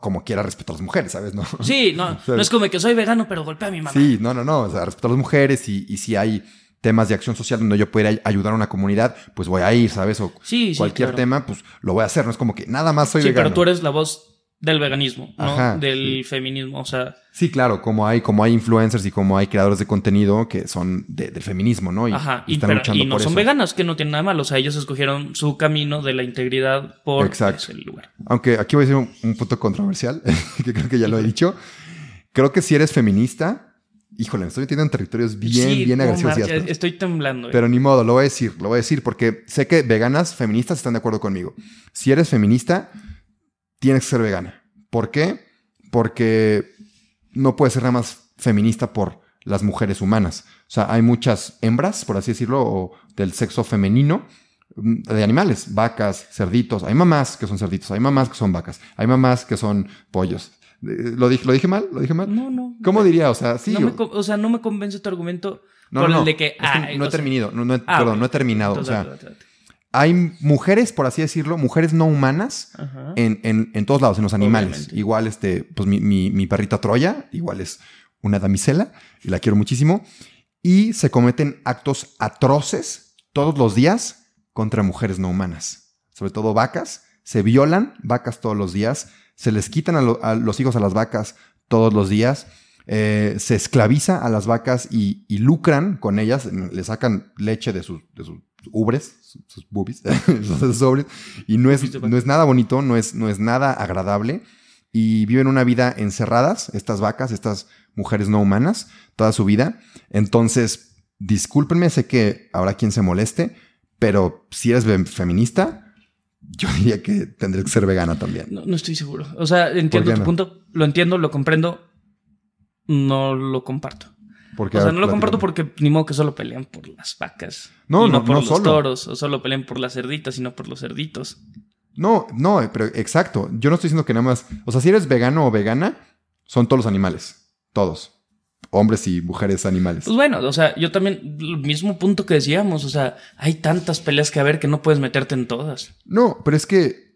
como quiera respeto a las mujeres, ¿sabes? No, Sí, no, no es como que soy vegano, pero golpea a mi mamá. Sí, no, no, no. O sea, respeto a las mujeres y, y si hay temas de acción social donde yo pueda ayudar a una comunidad, pues voy a ir, ¿sabes? O Sí, sí, cualquier claro. tema, pues lo voy a hacer. No es como que nada más soy Sí, vegano. pero tú eres la voz del veganismo, ¿no? Ajá, del feminismo, o sea, Sí, claro, como hay, como hay influencers y como hay creadores de contenido que son de- del feminismo, ¿no? Y, ajá, y están pero- luchando y no por son eso. veganas, que no tienen nada malo, o sea, ellos escogieron su camino de la integridad por Exacto. ese lugar. Aunque aquí voy a decir un, un punto controversial, que creo que ya lo he dicho. Creo que si eres feminista, híjole, me estoy metiendo en territorios bien, Sí, bien agresivos y Marcia, ásperos. Estoy temblando. eh. Pero ni modo, lo voy a decir, lo voy a decir porque sé que veganas, feministas están de acuerdo conmigo. Si eres feminista, tienes que ser vegana. ¿Por qué? Porque no puedes ser nada más feminista por las mujeres humanas. O sea, hay muchas hembras, por así decirlo, o del sexo femenino, mm, de animales, vacas, cerditos. Hay mamás que son cerditos, hay mamás que son vacas, hay mamás que son pollos. Eh, ¿Lo dije, lo dije mal? ¿Lo dije mal? No, no. ¿Cómo diría? O sea, sí. No me o- sea, no me convence tu argumento no, por no, el de que. Es que no he terminado, no, no ah, perdón, ok. no he terminado. Entonces, o sea, hay mujeres, por así decirlo, mujeres no humanas en, en- en todos lados, en los animales. Obviamente. Igual, este, pues mi, mi- mi perrita Troya, igual es una damisela y la quiero muchísimo. Y se cometen actos atroces todos los días contra mujeres no humanas, sobre todo vacas. Se violan vacas todos los días, se les quitan a, los hijos a las vacas todos los días, eh, se esclaviza a las vacas y, lucran con ellas, le sacan leche de sus, de sus ubres, sus, boobies, sus sobres, y no es, no es nada bonito, no es, no es nada agradable, y viven una vida encerradas, estas vacas, estas mujeres no humanas, toda su vida. Entonces, discúlpenme, sé que habrá quien se moleste, pero si eres feminista, yo diría que tendrías que ser vegana también. No, estoy seguro. O sea, entiendo tu punto, lo entiendo, lo comprendo, no lo comparto. Porque o sea, no lo comparto porque ni modo que solo pelean por las vacas. No, no, por los toros. O solo pelean por las cerditas, sino por los cerditos. No, no, pero exacto. Yo no estoy diciendo que nada más. O sea, si eres vegano o vegana, son todos los animales. Todos. Hombres y mujeres animales. Pues bueno, o sea, yo también, el mismo punto que decíamos, o sea, hay tantas peleas que haber que no puedes meterte en todas. No, pero es que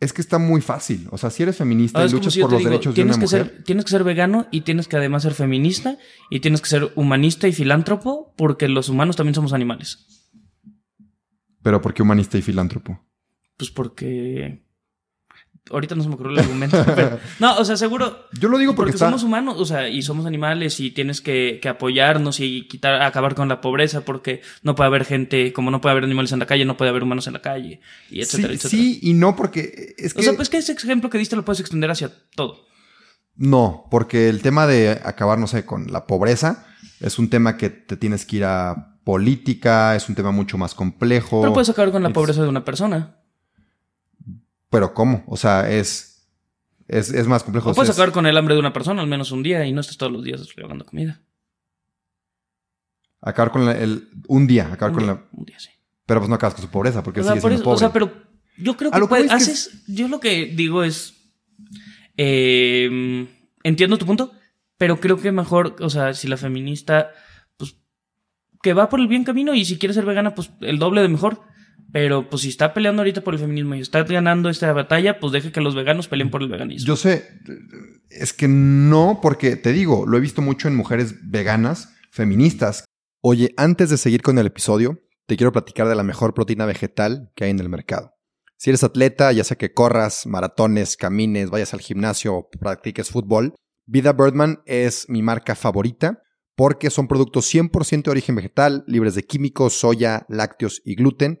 es que está muy fácil. O sea, si eres feminista y luchas por los derechos de una que mujer. Ser, tienes que ser vegano y tienes que además ser feminista y tienes que ser humanista y filántropo porque los humanos también somos animales. ¿Pero por qué humanista y filántropo? Pues porque ahorita no se me ocurrió el argumento. no, o sea, seguro. Yo lo digo porque, somos humanos, o sea, y somos animales y tienes que, apoyarnos y quitar, acabar con la pobreza porque no puede haber gente, como no puede haber animales en la calle, no puede haber humanos en la calle, y etcétera, sí, Sí, y no porque es que. O sea, pues que ese ejemplo que diste lo puedes extender hacia todo. No, porque el tema de acabar, no sé, con la pobreza es un tema que te tienes que ir a política, es un tema mucho más complejo. Pero puedes acabar con la pobreza de una persona. Pero ¿cómo? O sea, es, es, más complejo. O puedes acabar con el hambre de una persona al menos un día y no estás todos los días regalando comida. Acabar con el, un día, acabar con la... Un día, sí. Pero pues no acabas con su pobreza porque o sea, sigue O sea, pero yo creo que, haces... Yo lo que digo es... Em, entiendo tu punto, pero creo que mejor, o sea, si la feminista, pues, que va por el bien camino y si quiere ser vegana, pues el doble de mejor. Pero pues si está peleando ahorita por el feminismo y está ganando esta batalla, pues deje que los veganos peleen por el veganismo. Yo sé, es que no, porque te digo, lo he visto mucho en mujeres veganas, feministas. Oye, antes de seguir con el episodio, te quiero platicar de la mejor proteína vegetal que hay en el mercado. Si eres atleta, ya sea que corras, maratones, camines, vayas al gimnasio o practiques fútbol, Vida Birdman es mi marca favorita porque son productos 100% de origen vegetal, libres de químicos, soya, lácteos y gluten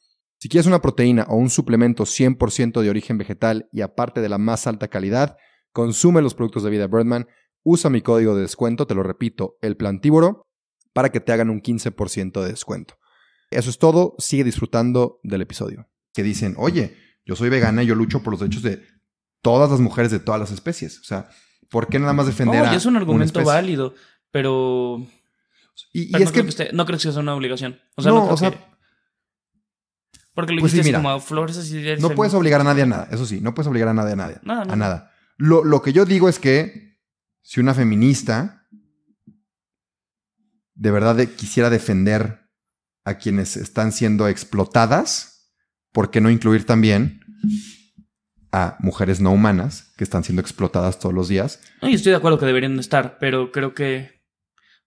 Si quieres una proteína o un suplemento 100% de origen vegetal y aparte de la más alta calidad, consume los productos de Vida Birdman, usa mi código de descuento, te lo repito, el plantívoro, para que te hagan un 15% de descuento. Eso es todo, sigue disfrutando del episodio. Que dicen, oye, yo soy vegana y yo lucho por los derechos de todas las mujeres de todas las especies. O sea, ¿por qué nada más defender a es un argumento válido, pero... Y, es que... no creo que sea una obligación. O sea, no, o sea, porque lo pues como flores así No puedes obligar a nadie a nada, eso sí, no puedes obligar a nadie a nadie. A nada. Lo, lo que yo digo es que si una feminista de verdad quisiera defender a quienes están siendo explotadas, ¿por qué no incluir también a mujeres no humanas que están siendo explotadas todos los días? No, y estoy de acuerdo que deberían estar, pero creo que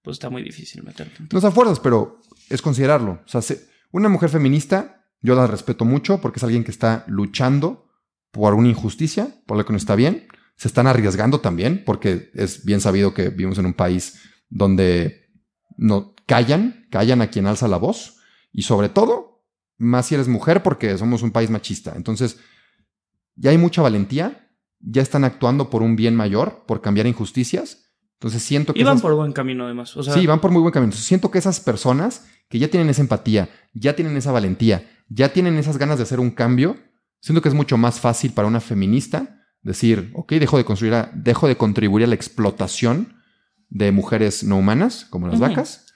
pues está muy difícil meterte. No se fuerzas, pero es considerarlo. O sea, una mujer feminista yo la respeto mucho porque es alguien que está luchando por una injusticia, por lo que no está bien. Se están arriesgando también porque es bien sabido que vivimos en un país donde no callan, callan a quien alza la voz y sobre todo, más si eres mujer porque somos un país machista. Entonces, ya hay mucha valentía, ya están actuando por un bien mayor, por cambiar injusticias. Entonces siento que... Y van por buen camino además. Sí, van por muy buen camino. Entonces siento que esas personas que ya tienen esa empatía, ya tienen esa valentía, ya tienen esas ganas de hacer un cambio, siento que es mucho más fácil para una feminista decir, ok, dejo de, construir dejo de contribuir a la explotación de mujeres no humanas, como las vacas,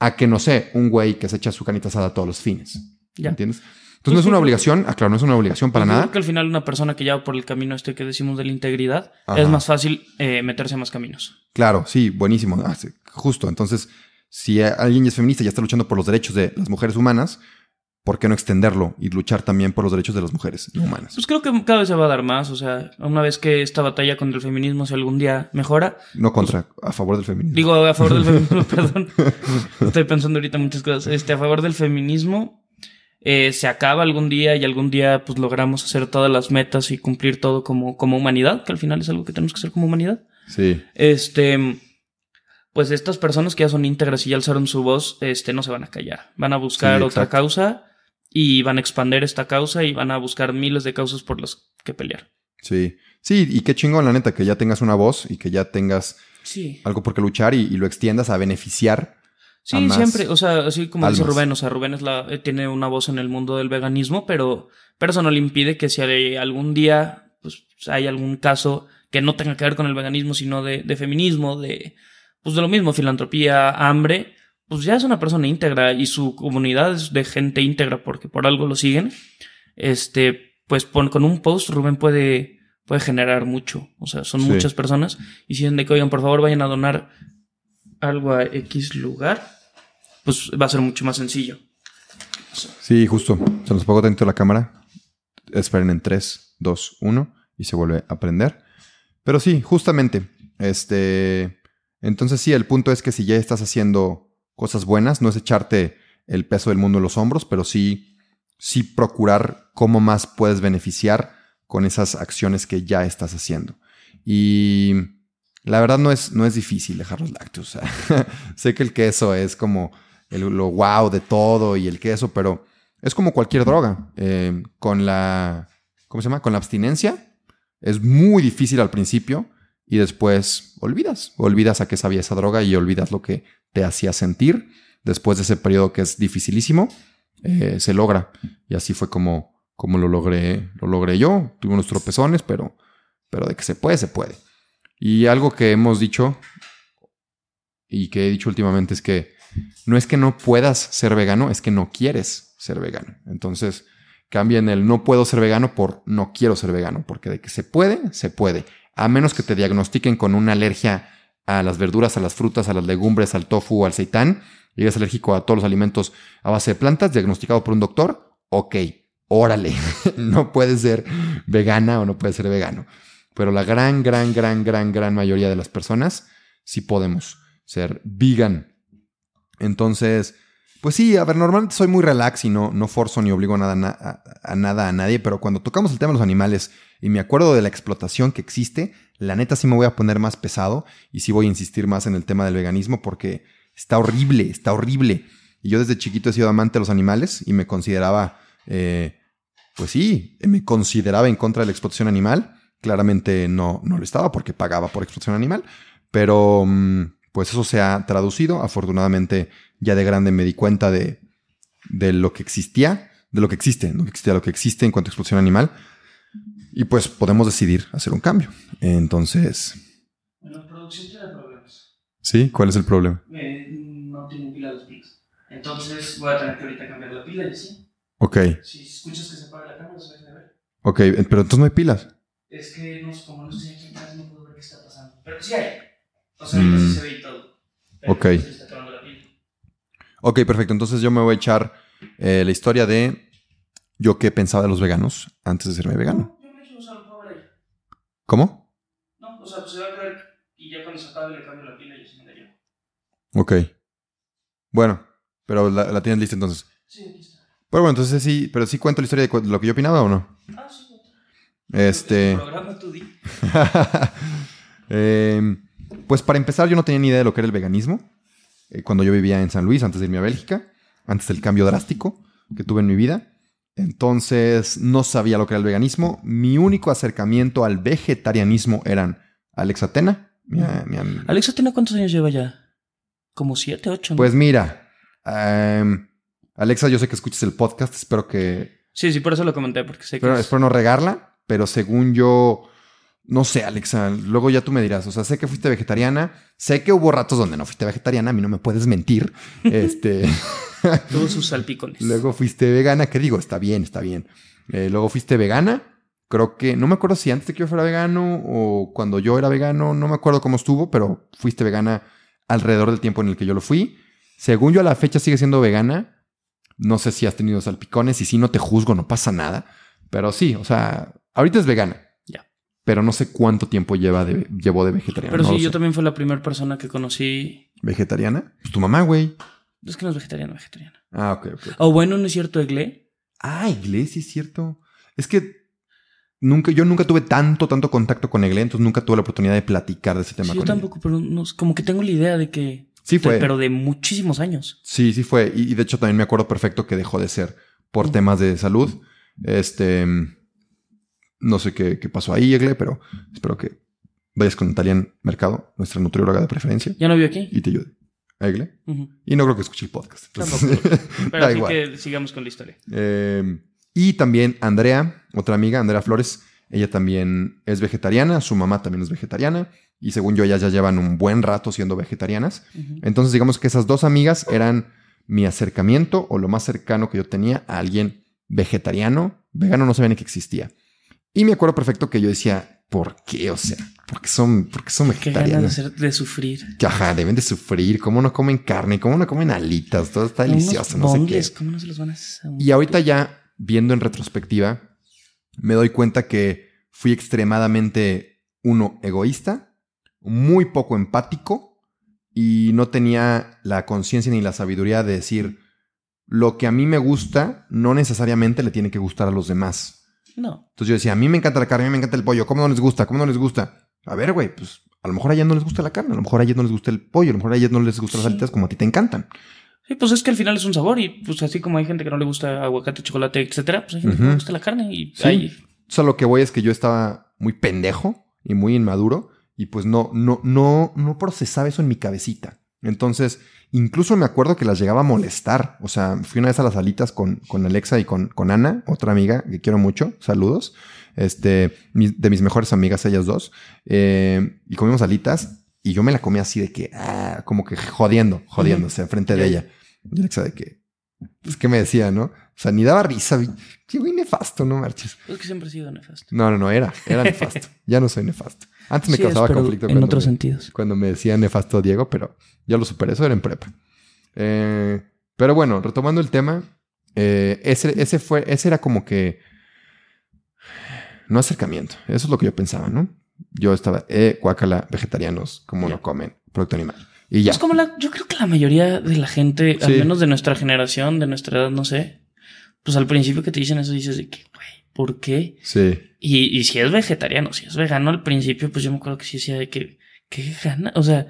a que, no sé, un güey que se echa su canita asada a todos los fines. ¿Entiendes? Entonces no es una obligación, ah, claro, no es una obligación para Pues yo nada. Creo que al final una persona que ya va por el camino este que decimos de la integridad, Ajá. es más fácil eh, meterse a más caminos. Claro, sí, buenísimo. Ah, sí, justo. Entonces, si alguien es feminista y ya está luchando por los derechos de las mujeres humanas, ¿por qué no extenderlo y luchar también por los derechos de las mujeres no humanas? Pues creo que cada vez se va a dar más. O sea, una vez que esta batalla contra el feminismo, si algún día mejora, No contra, a favor del feminismo. digo a favor del feminismo, perdón. Estoy pensando ahorita muchas cosas. Este, a favor del feminismo, eh, se acaba algún día y algún día pues logramos hacer todas las metas y cumplir todo como, como humanidad, que al final es algo que tenemos que hacer como humanidad. Sí, Este, pues estas personas que ya son íntegras y ya alzaron su voz, este, no se van a callar. Van a buscar Sí, otra causa y van a expandir esta causa y van a buscar miles de causas por las que pelear. sí. Sí, y qué chingón, la neta, que ya tengas una voz y que ya tengas Sí. algo por qué luchar y, y lo extiendas a beneficiar. Sí, más siempre. O sea, así como dice. Rubén, o sea, Rubén es la, eh, tiene una voz en el mundo del veganismo, pero, pero eso no le impide que si hay algún día pues, hay algún caso que no tenga que ver con el veganismo, sino de, de feminismo, de, pues de lo mismo, filantropía, hambre, pues ya es una persona íntegra y su comunidad es de gente íntegra porque por algo lo siguen. Este, pues pon- con un post Rubén puede, puede generar mucho. O sea, son Sí. muchas personas y si dicen de que, oigan, por favor, vayan a donar algo a X lugar, pues va a ser mucho más sencillo. Sí, justo. Se nos apagó dentro la cámara. Esperen en 3, 2, 1 y se vuelve a prender. Pero sí, justamente. Este. Entonces, sí, el punto es que si ya estás haciendo cosas buenas, no es echarte el peso del mundo en los hombros, pero sí, sí procurar cómo más puedes beneficiar con esas acciones que ya estás haciendo. Y la verdad no es, no es difícil dejar los lácteos. Sé que el queso es como el- lo wow de todo y el queso, pero es como cualquier droga. Eh, con la, ¿cómo se llama? Con la abstinencia es muy difícil al principio y después olvidas. Olvidas a qué sabía esa droga y olvidas lo que te hacía sentir. Después de ese periodo que es dificilísimo, eh, se logra. Y así fue como, como lo logré, lo logré yo. Tuve unos tropezones, pero, pero de que se puede, se puede. Y algo que hemos dicho y que he dicho últimamente es que no es que no puedas ser vegano, es que no quieres ser vegano. Entonces, cambien el no puedo ser vegano por no quiero ser vegano, porque de que se puede, se puede. A menos que te diagnostiquen con una alergia a las verduras, a las frutas, a las legumbres, al tofu, al seitán, y eres alérgico a todos los alimentos a base de plantas, diagnosticado por un doctor, ok, órale, no puedes ser vegana o no puedes ser vegano. Pero la gran, gran, gran, gran, gran mayoría de las personas sí podemos ser vegan. Entonces, pues sí, a ver, normalmente soy muy relax y no, no forzo ni obligo nada, na- a, a nada a nadie, pero cuando tocamos el tema de los animales y me acuerdo de la explotación que existe, la neta sí me voy a poner más pesado y sí voy a insistir más en el tema del veganismo porque está horrible, está horrible. Y yo desde chiquito he sido amante de los animales y me consideraba, eh, pues sí, me consideraba en contra de la explotación animal. Claramente no, no lo estaba porque pagaba por explotación animal, pero mm, pues eso se ha traducido. Afortunadamente ya de grande me di cuenta de, de lo que existía, de lo que existe, no que existía, lo que existe en cuanto a explotación animal. Y pues podemos decidir hacer un cambio. Entonces, En la producción tiene problemas. ¿sí? ¿Cuál es el problema? Eh, no tienen pila las pilas. Entonces voy a tener que ahorita cambiar la pila y así. Ok, Si escuchas que se apaga la cámara, se deja de ver. ok, eh, pero entonces no hay pilas. Es que no, sé, como no estoy aquí en casa, no puedo ver qué está pasando. Pero sí hay. O sea, ahorita Mm. sí se ve Ok. se. Ok, perfecto. Entonces yo me voy a echar eh, la historia de yo qué pensaba de los veganos antes de serme vegano. No, yo me echo, ahí. ¿Cómo? No, o sea, pues se va a caer y ya cuando se acabe le cambio la pila y así me la llevo. Ok. Bueno, pero la, la tienes lista entonces. Sí, está. Pero bueno, entonces sí, pero sí cuento la historia de lo que yo opinaba o no. Ah, sí. Este. Programa, tú di. Eh, pues para empezar, yo no tenía ni idea de lo que era el veganismo. eh, cuando yo vivía en San Luis, antes de irme a Bélgica, antes del cambio drástico que tuve en mi vida. Entonces, no sabía lo que era el veganismo. Mi único acercamiento al vegetarianismo eran Alex Atena. mi- mi ¿tiene cuántos años lleva ya? Como siete, ocho. ¿no? Pues mira, em, Alexa, yo sé que escuchas el podcast, espero que Sí, sí, por eso lo comenté, porque sé que. Espero, es- espero no regarla, pero según yo, no sé, Alexa, luego ya tú me dirás, o sea, sé que fuiste vegetariana, sé que hubo ratos donde no fuiste vegetariana, a mí no me puedes mentir. este. Todos sus salpicones. luego fuiste vegana, ¿qué digo? Está bien, está bien. Eh, luego fuiste vegana. Creo que, no me acuerdo si antes de que yo fuera vegano o cuando yo era vegano, no me acuerdo cómo estuvo, pero fuiste vegana alrededor del tiempo en el que yo lo fui. Según yo a la fecha sigue siendo vegana. No sé si has tenido salpicones y si no te juzgo, no pasa nada. Pero sí, o sea, ahorita es vegana pero no sé cuánto tiempo lleva de, llevó de vegetariana. Pero no sí, yo también fui la primera persona que conocí. ¿Vegetariana? Pues tu mamá, güey. Es que no es vegetariana, vegetariana. Ah, ok, ok. O bueno, ¿no es cierto, Egle? Ah, Egle, sí es cierto. Es que nunca, yo nunca tuve tanto, tanto contacto con Egle, entonces nunca tuve la oportunidad de platicar de ese tema Sí, con yo ella. tampoco, pero no, como que tengo la idea de que. Sí fue. Pero de muchísimos años. Sí, sí fue. Y, y de hecho también me acuerdo perfecto que dejó de ser por temas de salud. Este. No sé qué, qué pasó ahí, Egle, pero espero que vayas con Natalia Mercado, nuestra nutrióloga de preferencia, ¿Ya no vive aquí? y te ayude. ¿A Egle? Y no creo que escuche el podcast. entonces. Pero da igual. que sigamos con la historia. Eh, y también Andrea, otra amiga, Andrea Flores, ella también es vegetariana, su mamá también es vegetariana, y según yo ellas ya llevan un buen rato siendo vegetarianas. Entonces digamos que esas dos amigas eran mi acercamiento o lo más cercano que yo tenía a alguien vegetariano, vegano no sabía ni que existía. Y me acuerdo perfecto que yo decía, ¿por qué? O sea, ¿por qué son, por qué son Qué ganas de, vegetarianos? sufrir. Ajá, deben de sufrir, cómo no comen carne, cómo no comen alitas, todo está delicioso, no sé qué. ¿Cómo no se los van a hacer? Y ahorita ya, viendo en retrospectiva, me doy cuenta que fui extremadamente, uno, egoísta, muy poco empático y no tenía la conciencia ni la sabiduría de decir, lo que a mí me gusta no necesariamente le tiene que gustar a los demás. No. Entonces yo decía, a mí me encanta la carne, a mí me encanta el pollo, ¿cómo no les gusta? ¿Cómo no les gusta? A ver, güey, pues a lo mejor a ella no les gusta la carne, a lo mejor a ella no les gusta el pollo, a lo mejor a ella no les gustan las alitas como a ti te encantan. Sí, pues es que al final es un sabor y pues así como hay gente que no le gusta aguacate, chocolate, etcétera, pues hay gente que Ujú. le gusta la carne y Sí. hay- O sea, lo que voy es que yo estaba muy pendejo y muy inmaduro y pues no, no, no, no procesaba eso en mi cabecita. Entonces, incluso me acuerdo que las llegaba a molestar. O sea, fui una vez a las alitas con, con Alexa y con, con Ana, otra amiga que quiero mucho. Saludos. Este, de mis mejores amigas, ellas dos. Eh, y comimos alitas y yo me la comí así de que, ah, como que jodiendo, jodiéndose enfrente de ella. Y Alexa de que, pues, ¿qué me decía, no? O sea, ni daba risa. Qué güey nefasto, no marches. es que siempre he sido nefasto. No, no, no, era, era nefasto. ya no soy nefasto. Antes me Sí causaba conflicto en otros me, sentidos. cuando me decía nefasto Diego, pero ya lo superé, eso era en prepa. Eh, pero bueno, retomando el tema, eh, ese, ese fue, ese era como que no acercamiento. Eso es lo que yo pensaba, ¿no? Yo estaba, eh, guácala, vegetarianos, como no comen producto animal. Y ya. Es como la, yo creo que la mayoría de la gente, al menos de nuestra generación, de nuestra edad, no sé, pues al principio que te dicen eso dices de que, güey, ¿por qué? Sí. Y, y si es vegetariano, si es vegano al principio, pues yo me acuerdo que sí decía de que, ¿qué gana? O sea,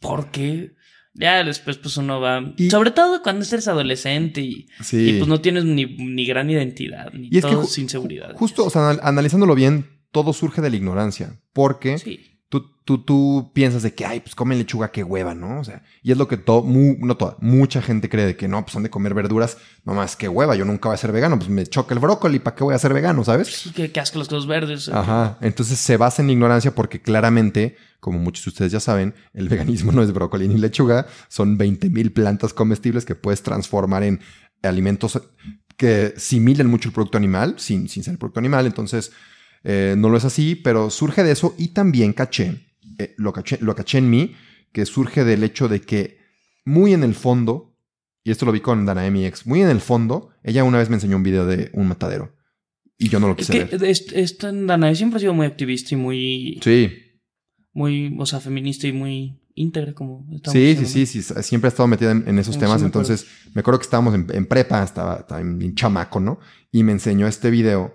¿por qué? Ya después pues uno va, Y- sobre todo cuando eres adolescente y, Sí. y, pues no tienes ni, ni gran identidad, ni Y es que todo sin seguridad. Justo, o sea, anal- analizándolo bien, todo surge de la ignorancia. Porque Sí. Tú, tú, tú piensas de que, ay, pues comen lechuga, qué hueva, ¿no? O sea, y es lo que todo, no toda, mucha gente cree de que no, pues han de comer verduras, no más, qué hueva, yo nunca voy a ser vegano, pues me choca el brócoli, ¿para qué voy a ser vegano, sabes? Sí, que, que asco las cosas verdes. Ajá, entonces se basa en ignorancia porque claramente, como muchos de ustedes ya saben, el veganismo no es brócoli ni lechuga, son 20 mil plantas comestibles que puedes transformar en alimentos que similen mucho el producto animal, sin, sin ser el producto animal, entonces eh, no lo es así, pero surge de eso y también caché, eh, lo caché, lo caché en mí, que surge del hecho de que muy en el fondo, y esto lo vi con Dana mi ex, muy en el fondo, ella una vez me enseñó un video de un matadero y yo no lo Es quise que ver. est- esta Danae siempre ha sido muy activista y muy, Sí, muy, o sea, feminista y muy íntegra, como Sí, sí, sí, sí, siempre ha estado metida en, en esos Sí, temas. sí me acuerdo. Entonces, me acuerdo que estábamos en, en prepa, estaba, estaba en, en chamaco, ¿no? Y me enseñó este video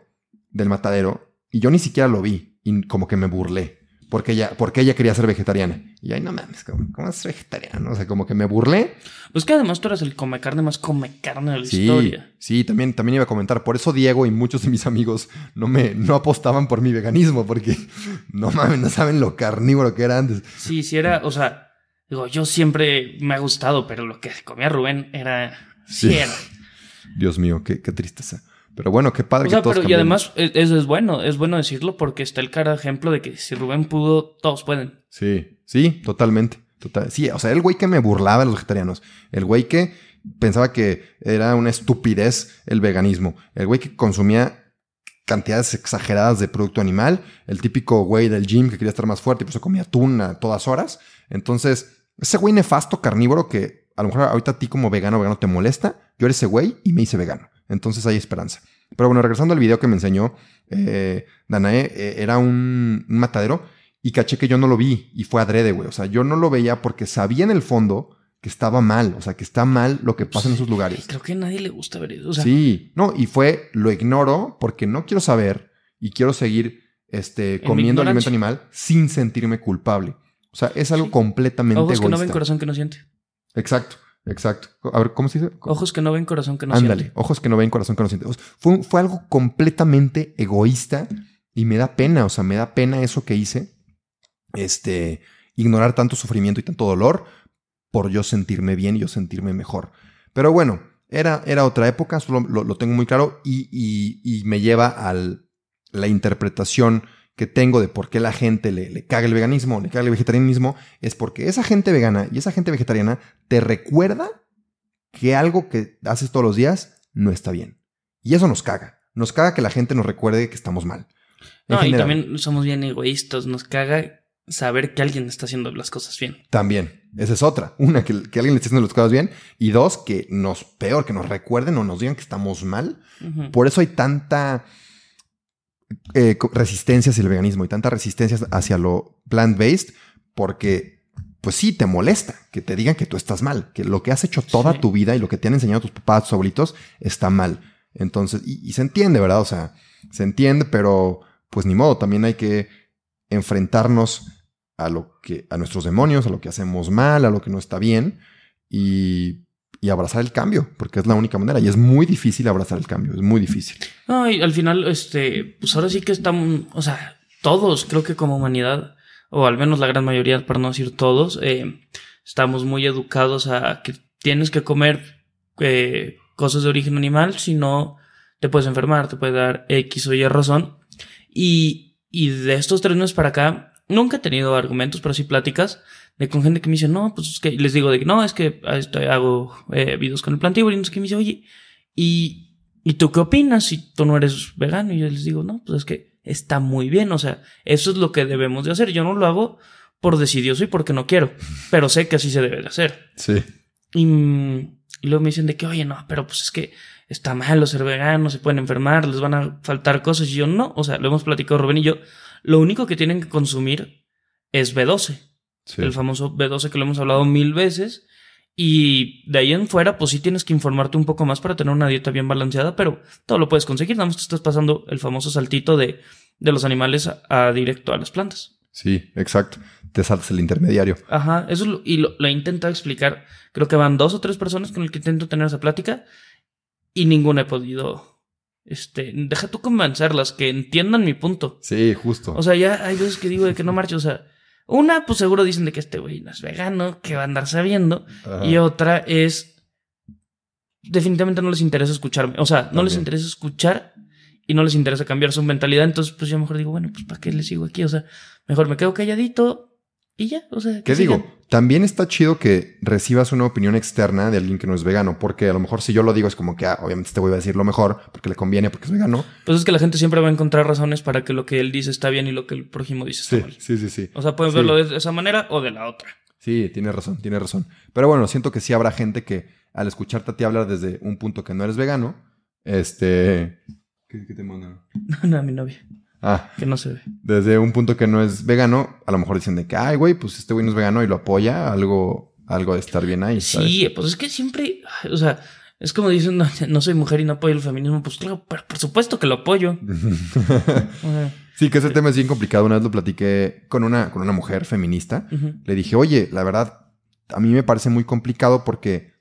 del matadero y yo ni siquiera lo vi y como que me burlé porque ella, porque ella quería ser vegetariana. Y ay, no mames, ¿cómo, cómo es vegetariano? O sea, como que me burlé. Pues que además tú eras el come carne más come carne de la Sí, historia. sí, también, también iba a comentar. Por eso Diego y muchos de mis amigos no me no apostaban por mi veganismo porque no mames, no saben lo carnívoro que era antes. Sí, sí era, o sea, digo, yo siempre me ha gustado, pero lo que comía Rubén era, sí, Sí. era. Dios mío, qué, qué tristeza. Pero bueno, qué padre O sea, que todos pero y además e- eso es bueno, es bueno decirlo porque está el cara ejemplo de que si Rubén pudo, todos pueden. Sí, sí, totalmente. Total. Sí, o sea, el güey que me burlaba de los vegetarianos. El güey que pensaba que era una estupidez el veganismo. El güey que consumía cantidades exageradas de producto animal. El típico güey del gym que quería estar más fuerte y pues se comía atún a todas horas. Entonces, ese güey nefasto carnívoro que a lo mejor ahorita a ti como vegano vegano te molesta, yo era ese güey y me hice vegano. Entonces hay esperanza. Pero bueno, regresando al video que me enseñó eh, Danae, eh, era un, un matadero y caché que yo no lo vi y fue adrede, güey. O sea, yo no lo veía porque sabía en el fondo que estaba mal, o sea, que está mal lo que pasa en esos lugares. Creo que a nadie le gusta ver eso. O sea, sí, no, y fue, lo ignoro porque no quiero saber y quiero seguir este, mi comiendo alimento animal sin sentirme culpable. O sea, es algo Sí. completamente ojos que no egoísta. ven, corazón que no siente. Exacto, exacto. A ver, ¿cómo se dice? Ojos que no ven, corazón que no Ándale, siente. ojos que no ven, corazón que no siente. O sea, fue, fue algo completamente egoísta y me da pena, o sea, me da pena eso que hice. Este, ignorar tanto sufrimiento y tanto dolor por yo sentirme bien y yo sentirme mejor. Pero bueno, era, era otra época, solo lo, lo tengo muy claro y, y- y me lleva a la interpretación que tengo de por qué la gente le, le caga el veganismo, le caga el vegetarianismo, es porque esa gente vegana y esa gente vegetariana te recuerda que algo que haces todos los días no está bien. Y eso nos caga. Nos caga que la gente nos recuerde que estamos mal. En No, y también somos bien egoístas. Nos caga saber que alguien está haciendo las cosas bien. También. Esa es otra. Una, que, que alguien le esté haciendo las cosas bien. Y dos, que nos, peor, que nos recuerden o nos digan que estamos mal. Por eso hay tanta eh, resistencia hacia el veganismo y tanta resistencia hacia lo plant-based, porque, pues sí, te molesta que te digan que tú estás mal, que lo que has hecho toda Sí. tu vida y lo que te han enseñado tus papás, tus abuelitos, está mal. Entonces, y, y se entiende, ¿verdad? O sea, se entiende, pero pues ni modo, también hay que enfrentarnos a lo que, a nuestros demonios, a lo que hacemos mal, a lo que no está bien y, y abrazar el cambio, porque es la única manera y es muy difícil abrazar el cambio, es muy difícil. No, y al final, este, pues ahora sí que estamos, o sea, todos, creo que como humanidad, o al menos la gran mayoría, para no decir todos, eh, estamos muy educados a que tienes que comer eh, cosas de origen animal, si no te puedes enfermar, te puede dar X o Y razón. Y, y de estos tres meses para acá, nunca he tenido argumentos, pero sí pláticas de con gente que me dice, no, pues es que les digo de que no, es que ah, estoy- hago eh, videos con el plantívoro y no sé qué me dice, oye, y, ¿y tú qué opinas si tú no eres vegano? Y yo les digo, no, pues es que está muy bien, o sea, eso es lo que debemos de hacer. Yo no lo hago por decidioso y porque no quiero, pero sé que así se debe de hacer. Sí. Y, y luego me dicen de que, oye, no, pero pues es que está malo ser vegano, se pueden enfermar, les van a faltar cosas. Y yo no, o sea, lo hemos platicado Rubén y yo, lo único que tienen que consumir es B12, sí. el famoso B12 que lo hemos hablado mil veces. Y de ahí en fuera, pues sí tienes que informarte un poco más para tener una dieta bien balanceada, pero todo lo puedes conseguir. Nada más te estás pasando el famoso saltito de, de los animales a, a directo a las plantas. Sí, exacto. Te saltas el intermediario. Ajá, eso es lo, y lo, lo he intentado explicar. Creo que van dos o tres personas con el que intento tener esa plática y ninguna he podido. Este, deja tú convencerlas que entiendan mi punto. Sí, justo. O sea, ya hay veces que digo de que no marcho. O sea, una, pues seguro dicen de que este güey no es vegano, que va a andar sabiendo. Ajá. Y otra es. Definitivamente no les interesa escucharme. O sea, no les interesa escuchar y no les interesa cambiar su mentalidad. Entonces, pues yo mejor digo, bueno, pues ¿para qué les sigo aquí? O sea, mejor me quedo calladito y ya. O sea, ¿Qué que digo? También está chido que recibas una opinión externa de alguien que no es vegano, porque a lo mejor si yo lo digo es como que, ah, obviamente este voy a decir lo mejor, porque le conviene, porque es vegano. Pues es que la gente siempre va a encontrar razones para que lo que él dice está bien y lo que el prójimo dice está Sí, mal. sí, sí, sí. O sea, pueden Sí. verlo de esa manera o de la otra. Sí, tienes razón, tienes razón. Pero bueno, siento que sí habrá gente que al escucharte a ti hablar desde un punto que no eres vegano, este... ¿Qué, qué te mandan? No, a mi novia, Ah, que no se ve. desde un punto que no es vegano, a lo mejor dicen de que, ay, güey, pues este güey no es vegano y lo apoya, algo, algo de estar bien ahí, ¿sabes? Sí, pues es que siempre, o sea, es como dicen, no, no soy mujer y no apoyo el feminismo. Pues claro, pero por supuesto que lo apoyo. Sí, que ese tema es bien complicado. Una vez lo platiqué con una, con una mujer feminista. Le dije, oye, la verdad, a mí me parece muy complicado porque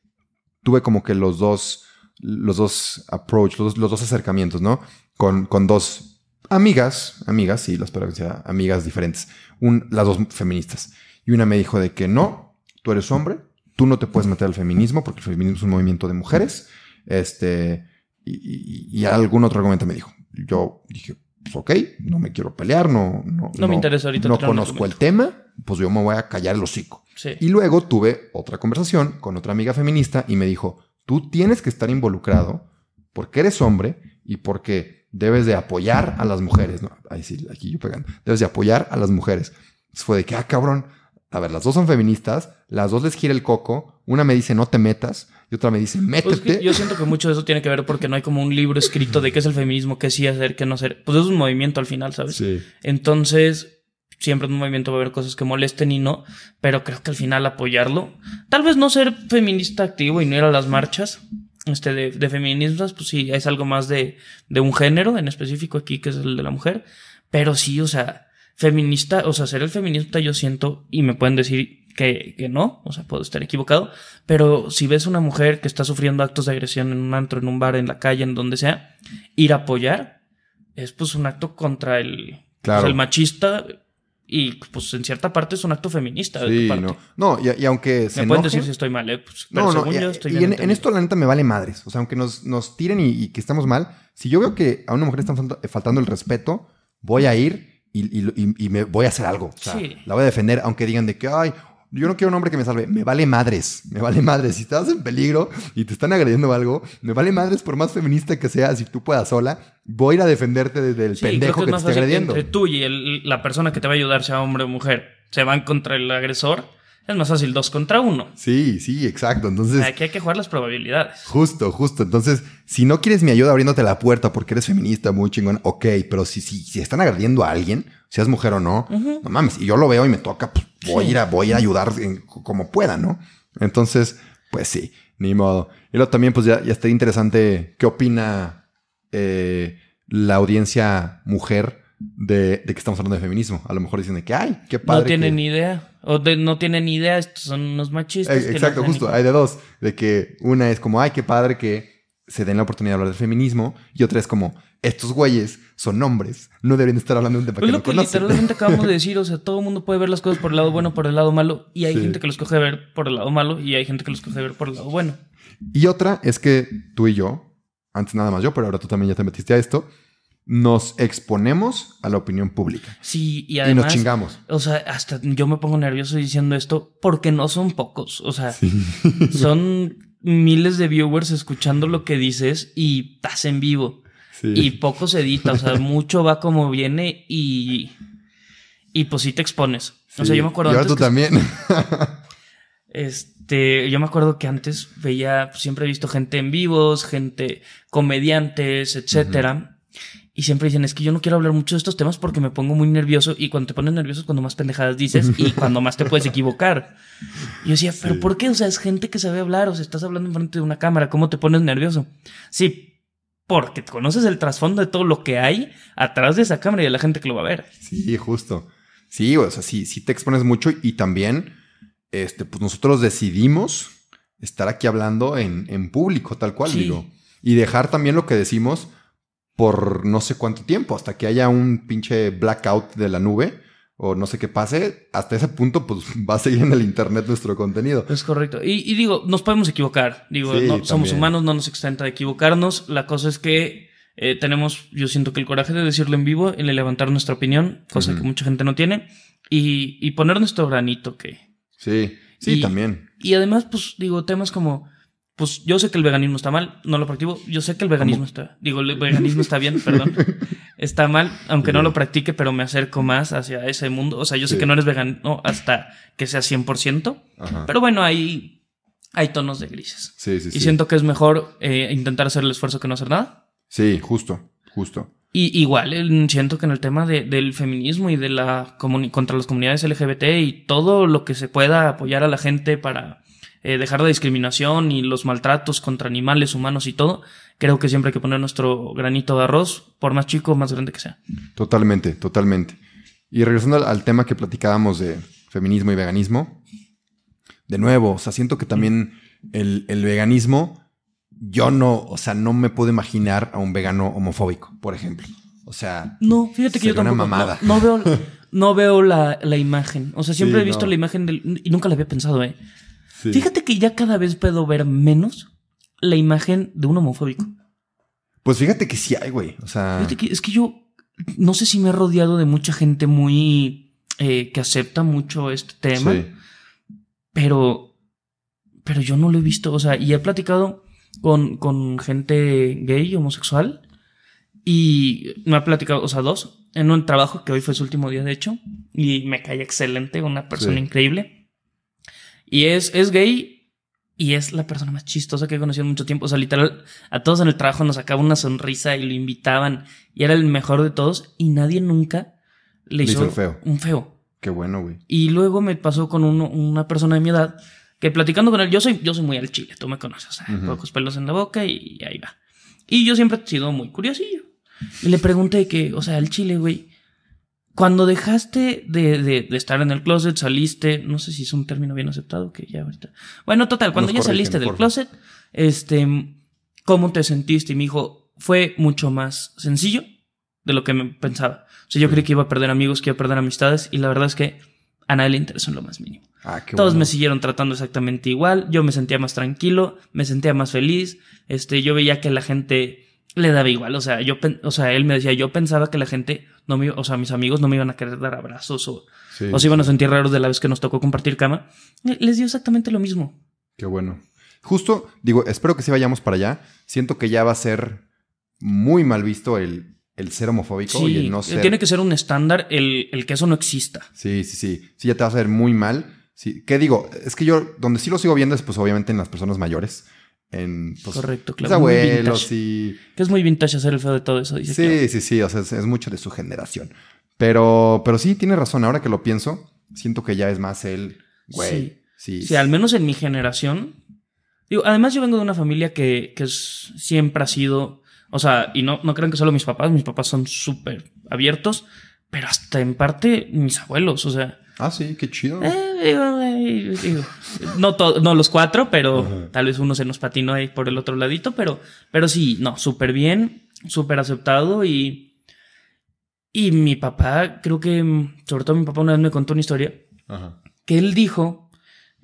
tuve como que los dos, los dos approach, los, los dos acercamientos, ¿no? Con, con dos amigas, amigas, sí, las que sea amigas diferentes, un, las dos feministas. Y una me dijo de que no, tú eres hombre, tú no te puedes meter al feminismo porque el feminismo es un movimiento de mujeres, este, y, algún otro argumento me dijo. Yo dije, pues ok, no me quiero pelear, no, no, no, me interesa ahorita. No conozco el tema, pues yo me voy a callar el hocico. Y luego tuve otra conversación con otra amiga feminista y me dijo, tú tienes que estar involucrado porque eres hombre y porque debes de apoyar a las mujeres. ¿no? Ahí sí, aquí yo pegando. Debes de apoyar a las mujeres. fue de que, ah, cabrón. A ver, las dos son feministas, las dos les gira el coco. Una me dice no te metas y otra me dice pues métete. yo siento que mucho de eso tiene que ver porque no hay como un libro escrito de qué es el feminismo, qué sí hacer, qué no hacer. Pues es un movimiento al final, ¿sabes? Sí. Entonces, siempre en un movimiento va a haber cosas que molesten y no, pero creo que al final apoyarlo, tal vez no ser feminista activo y no ir a las marchas este, de, de feminismos, pues sí, es algo más de, de un género en específico aquí, que es el de la mujer, pero sí, o sea, feminista, o sea, ser el feminista yo siento, y me pueden decir que, que, no, o sea, puedo estar equivocado, pero si ves una mujer que está sufriendo actos de agresión en un antro, en un bar, en la calle, en donde sea, ir a apoyar es pues un acto contra el, pues, el machista y pues en cierta parte es un acto feminista de tu parte. No, no y, aunque se Me pueden decir si estoy mal, ¿eh? Pues, no, no, y, y en, esto la neta me vale madres. O sea, aunque nos, nos tiren y, que estamos mal, si yo veo que a una mujer están faltando el respeto, voy a ir y, me voy a hacer algo. O sea, la voy a defender, aunque digan de que, ay, yo no quiero un hombre que me salve. Me vale madres. Me vale madres. Si estás en peligro y te están agrediendo algo, me vale madres por más feminista que seas, si tú puedas sola, voy a ir a defenderte desde el pendejo que, te esté agrediendo. Entre tú y la persona que te va a ayudar, sea hombre o mujer, se van contra el agresor. Es más fácil dos contra uno. Sí, sí, exacto. Entonces. Aquí hay que jugar las probabilidades. Justo, justo. Entonces, si no quieres mi ayuda abriéndote la puerta porque eres feminista, muy chingón, ok. Pero si, si, si están agrediendo a alguien, seas mujer o no, no mames. Y yo lo veo y me toca, pues, voy, a, ir a, voy a ayudar como pueda, ¿no? Entonces, pues sí, ni modo. Y luego también, pues ya, ya estaría interesante qué opina eh, la audiencia mujer de, que estamos hablando de feminismo. A lo mejor dicen de que, ay, qué padre. No tienen ni idea. O de, no tienen ni idea, estos son unos machistas. Eh, exacto, justo. Hay de dos. De que una es como, ay, qué padre que se den la oportunidad de hablar del feminismo. Y otra es como, estos güeyes son hombres, no deberían estar hablando de un tema que, lo que literalmente acabamos de decir, o sea, todo el mundo puede ver las cosas por el lado bueno, por el lado malo, y hay gente que los coge ver por el lado malo, y hay gente que los coge a ver por el lado bueno. Y otra es que tú y yo, antes nada más yo, pero ahora tú también ya te metiste a esto, nos exponemos a la opinión pública. Sí, y además. Y nos chingamos. O sea, hasta yo me pongo nervioso diciendo esto porque no son pocos. O sea, son miles de viewers escuchando lo que dices y estás en vivo. Y poco se edita, o sea, mucho va como viene y. Y pues sí te expones. O sea, yo me acuerdo. Y ahora tú también. este, yo me acuerdo que antes veía, pues, siempre he visto gente en vivos, gente, comediantes, etcétera. Y siempre dicen, es que yo no quiero hablar mucho de estos temas porque me pongo muy nervioso. Y cuando te pones nervioso es cuando más pendejadas dices y cuando más te puedes equivocar. Y yo decía, ¿pero por qué? O sea, es gente que sabe hablar, o sea, estás hablando enfrente de una cámara, ¿cómo te pones nervioso? Sí, porque conoces el trasfondo de todo lo que hay atrás de esa cámara y de la gente que lo va a ver. Sí, justo. Sí, o sea, sí, sí te expones mucho y también, este, pues nosotros decidimos estar aquí hablando en, en público, tal cual, digo. Y dejar también lo que decimos por no sé cuánto tiempo, hasta que haya un pinche blackout de la nube o no sé qué pase, hasta ese punto, pues va a seguir en el internet nuestro contenido. Es correcto. Y, digo, nos podemos equivocar. Digo, somos humanos, no nos extenta de equivocarnos. La cosa es que eh, tenemos, yo siento que el coraje de decirlo en vivo, el de levantar nuestra opinión, cosa que mucha gente no tiene, y, y, poner nuestro granito que. Sí, sí, también. Y además, pues digo, temas como pues yo sé que el veganismo está mal, no lo practico. Yo sé que el veganismo está, digo, el veganismo está bien, perdón. Está mal, aunque no lo practique, pero me acerco más hacia ese mundo. O sea, yo sé que no eres vegano hasta que sea 100%, pero bueno, hay, hay tonos de grises. Sí, sí, y siento que es mejor eh, intentar hacer el esfuerzo que no hacer nada. Sí, justo, justo. Y igual siento que en el tema del feminismo y de la contra las comunidades LGBT y todo lo que se pueda apoyar a la gente para eh, dejar la discriminación y los maltratos contra animales, humanos y todo, creo que siempre hay que poner nuestro granito de arroz, por más chico o más grande que sea. Totalmente, totalmente. Y regresando al, tema que platicábamos de feminismo y veganismo, de nuevo, o sea, siento que también el, veganismo, yo no, o sea, no me puedo imaginar a un vegano homofóbico, por ejemplo. O sea, no, fíjate que yo tampoco, una mamada. No, veo, no veo la, imagen. O sea, siempre he visto la imagen del. Y nunca la había pensado, ¿eh? Fíjate que ya cada vez puedo ver menos la imagen de un homofóbico. Pues fíjate que sí hay, güey. O sea. Fíjate que es que yo no sé si me he rodeado de mucha gente muy eh, que acepta mucho este tema, Sí. pero, pero yo no lo he visto. O sea, y he platicado con, con gente gay, homosexual, y me ha platicado, o sea, dos, en un trabajo que hoy fue su último día, de hecho, y me cae excelente, una persona Sí. increíble. Y es, es gay y es la persona más chistosa que he conocido en mucho tiempo. O sea, literal, a todos en el trabajo nos sacaba una sonrisa y lo invitaban y era el mejor de todos y nadie nunca le Le hizo, hizo el feo. un feo. Qué bueno, güey. Y luego me pasó con uno- una persona de mi edad que platicando con él, yo soy, yo soy muy al chile, tú me conoces, o sea, pocos pelos en la boca y ahí va. Y yo siempre he sido muy curiosillo. Y le pregunté que, o sea, al chile, güey, cuando dejaste de, de- de estar en el closet, saliste, no sé si es un término bien aceptado, que ya ahorita. Bueno, total, cuando Nos ya saliste del closet, este, ¿cómo te sentiste? Y me dijo, fue mucho más sencillo de lo que me pensaba. O sea, yo Sí. creí que iba a perder amigos, que iba a perder amistades, y la verdad es que a nadie le interesó en lo más mínimo. Ah, qué Todos bueno. me siguieron tratando exactamente igual, yo me sentía más tranquilo, me sentía más feliz, este, yo veía que la gente le daba igual, o sea, yo, o sea, él me decía, yo pensaba que la gente no me, o sea, mis amigos no me iban a querer dar abrazos o, Sí, o se iban a sentir raros de la vez que nos tocó compartir cama. Eh, Les dio exactamente lo mismo. Qué bueno. Justo, digo, espero que sí vayamos para allá. Siento que ya va a ser muy mal visto el, el ser homofóbico y el no eh, ser. tiene que ser un estándar el, el que eso no exista. Sí, sí, sí. Sí, ya te vas a ver muy mal. Sí. ¿Qué digo? Es que yo, donde sí lo sigo viendo es, pues, obviamente en las personas mayores. En pues, Correcto, mis claro. abuelos y. Que es muy vintage hacer el feo de todo eso, dice. Sí, sí, sí. O sea, es, es mucho de su generación. Pero, pero sí, tiene razón. Ahora que lo pienso, siento que ya es más el. Güey. Sí. Sí, al menos en mi generación. Digo, además yo vengo de una familia que, que es- siempre ha sido, o sea, y no, no crean que solo mis papás, mis papás son súper abiertos, pero hasta en parte mis abuelos, o sea, Ah, sí, qué chido. eh, digo, eh, digo, no, los cuatro, pero Ajá. tal vez uno se nos patinó ahí por el otro ladito, pero, pero sí, no, súper bien, súper aceptado y, y mi papá, creo que, sobre todo mi papá una vez me contó una historia Ajá. que él dijo,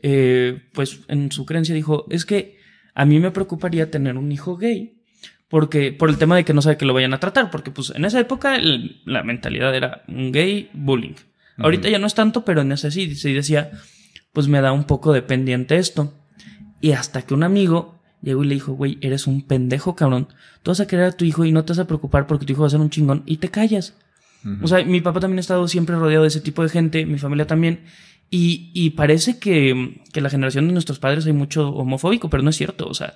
eh, pues en su creencia dijo, es que a mí me preocuparía tener un hijo gay, porque por el tema de que no sabe que lo vayan a tratar, porque pues en esa época el- la mentalidad era un gay bullying. Ahorita ya no es tanto, pero en ese sí, sí decía, pues me da un poco de pendiente esto. Y hasta que un amigo llegó y le dijo, güey, eres un pendejo, cabrón. Tú vas a querer a tu hijo y no te vas a preocupar porque tu hijo va a ser un chingón y te callas. O sea, mi papá también ha estado siempre rodeado de ese tipo de gente, mi familia también. Y, y parece que, que la generación de nuestros padres hay mucho homofóbico, pero no es cierto. O sea,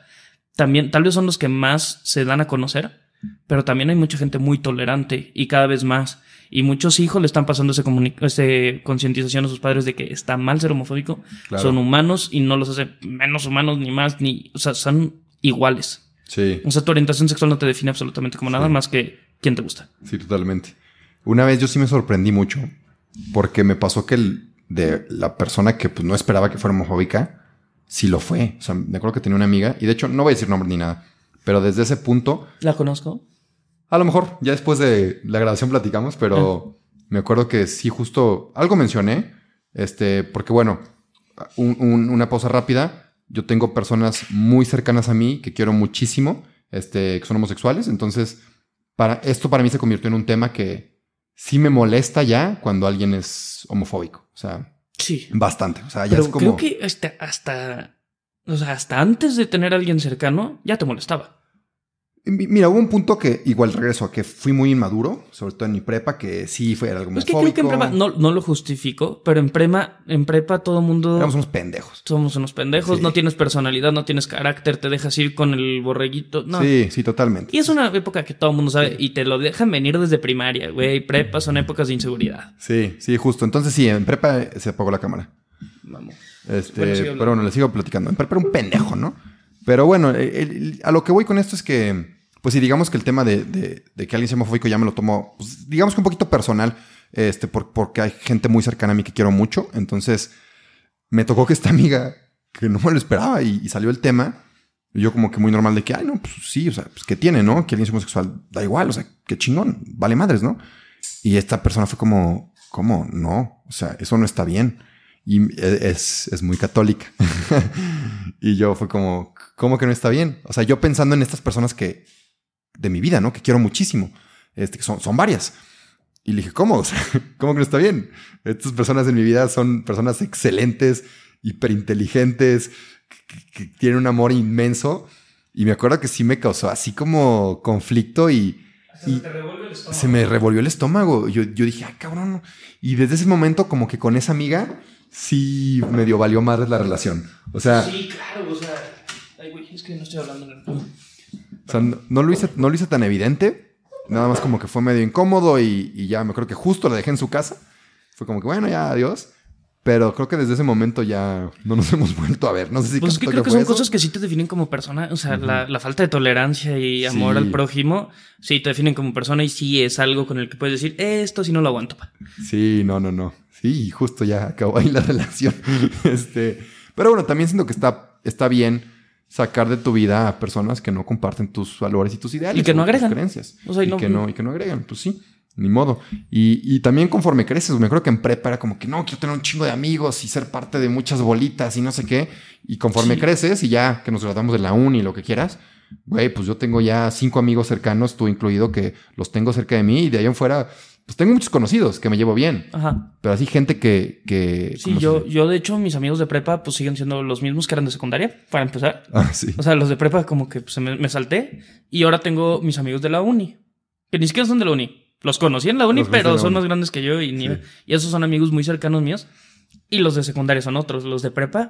también, tal vez son los que más se dan a conocer, pero también hay mucha gente muy tolerante y cada vez más. Y muchos hijos le están pasando ese, comuni- ese concientización a sus padres de que está mal ser homofóbico. Claro. Son humanos y no los hace menos humanos ni más, ni, o sea, son iguales. Sí. O sea, tu orientación sexual no te define absolutamente como nada Sí. más que quién te gusta. Sí, totalmente. Una vez yo sí me sorprendí mucho porque me pasó que el, de la persona que pues, no esperaba que fuera homofóbica, sí lo fue. O sea, me acuerdo que tenía una amiga y de hecho no voy a decir nombre ni nada, pero desde ese punto, ¿La conozco? A lo mejor ya después de la grabación platicamos, pero me acuerdo que sí justo algo mencioné, este, porque bueno, un- un- una pausa rápida. Yo tengo personas muy cercanas a mí que quiero muchísimo, este, que son homosexuales. Entonces, para, esto para mí se convirtió en un tema que sí me molesta ya cuando alguien es homofóbico. O sea, Sí. bastante. O sea, ya Pero es como. creo que hasta, hasta, o sea, hasta antes de tener a alguien cercano, ya te molestaba. Mi- Mira, hubo un punto que igual regreso a que fui muy inmaduro, sobre todo en mi prepa, que sí fue algo Es que creo que en prepa, no, no lo justifico, pero en prepa, en prepa todo mundo Éramos unos pendejos. somos unos pendejos, Sí. no tienes personalidad, no tienes carácter, te dejas ir con el borreguito. No. Sí, sí, totalmente. Y es una época que todo el mundo sabe Sí. y te lo dejan venir desde primaria, güey. Prepa son épocas de inseguridad. Sí, sí, justo. Entonces sí, en prepa se apagó la cámara. Vamos. Este, Bueno, pero bueno, le sigo platicando. En prepa era un pendejo, ¿no? Pero bueno, el- a lo que voy con esto es que, pues si digamos que el tema de, que alguien sea homofóbico ya me lo tomo, pues, digamos que un poquito personal, este, por- porque hay gente muy cercana a mí que quiero mucho. Entonces, me tocó que esta amiga, que no me lo esperaba y, salió el tema, yo como que muy normal de que, ay, no, pues sí, o sea, pues que tiene, ¿no? Que alguien sea homosexual, da igual, o sea, qué chingón, vale madres, ¿no? Y esta persona fue como, ¿cómo? No, o sea, eso no está bien. Y es, es muy católica. y yo fue como, ¿cómo que no está bien? O sea, yo pensando en estas personas que de mi vida, ¿no? Que quiero muchísimo. Este, que son, son varias. Y le dije, ¿cómo? O sea, ¿cómo que no está bien? Estas personas en mi vida son personas excelentes, hiperinteligentes, que, que tienen un amor inmenso. Y me acuerdo que sí me causó así como conflicto y... Se, estómago. se me revolvió el estómago. Yo, yo dije, ah, cabrón. Y desde ese momento, como que con esa amiga, sí medio valió madre la relación. O sea, Sí, claro, o sea. Ay, güey, es que no estoy hablando en el. o sea, no, no lo hice, no lo hice tan evidente. Nada más como que fue medio incómodo y, y ya me creo que justo la dejé en su casa. Fue como que, bueno, ya, adiós. Pero creo que desde ese momento ya no nos hemos vuelto a ver. No sé si Pues es que creo que son eso. cosas que sí te definen como persona. O sea, la, la falta de tolerancia y amor Sí. al prójimo, sí te definen como persona y sí es algo con el que puedes decir, esto sí no lo aguanto. pa". Sí, no, no, no. Sí, justo ya acabó ahí la relación. este, pero bueno, también siento que está, está bien sacar de tu vida a personas que no comparten tus valores y tus ideales. Y que no agregan. creencias. O sea, y y, no- que no, y que no agregan. Pues sí, ni modo. Y, y también conforme creces, me acuerdo que en prepa era como que no, quiero tener un chingo de amigos y ser parte de muchas bolitas y no sé qué. Y conforme Sí. creces y ya que nos graduamos de la uni y lo que quieras, güey, pues yo tengo ya cinco amigos cercanos, tú incluido, que los tengo cerca de mí y de ahí en fuera, pues tengo muchos conocidos que me llevo bien. Ajá. Pero así gente que... que Sí, ¿cómo se yo, yo de hecho, mis amigos de prepa pues siguen siendo los mismos que eran de secundaria, para empezar. Ah, sí. O sea, los de prepa como que pues, me, me salté y ahora tengo mis amigos de la uni, que ni siquiera son de la uni. Los conocí en la uni, Los pero la son uni. más grandes que yo y, ni- Sí. y esos son amigos muy cercanos míos. Y los de secundaria son otros. Los de prepa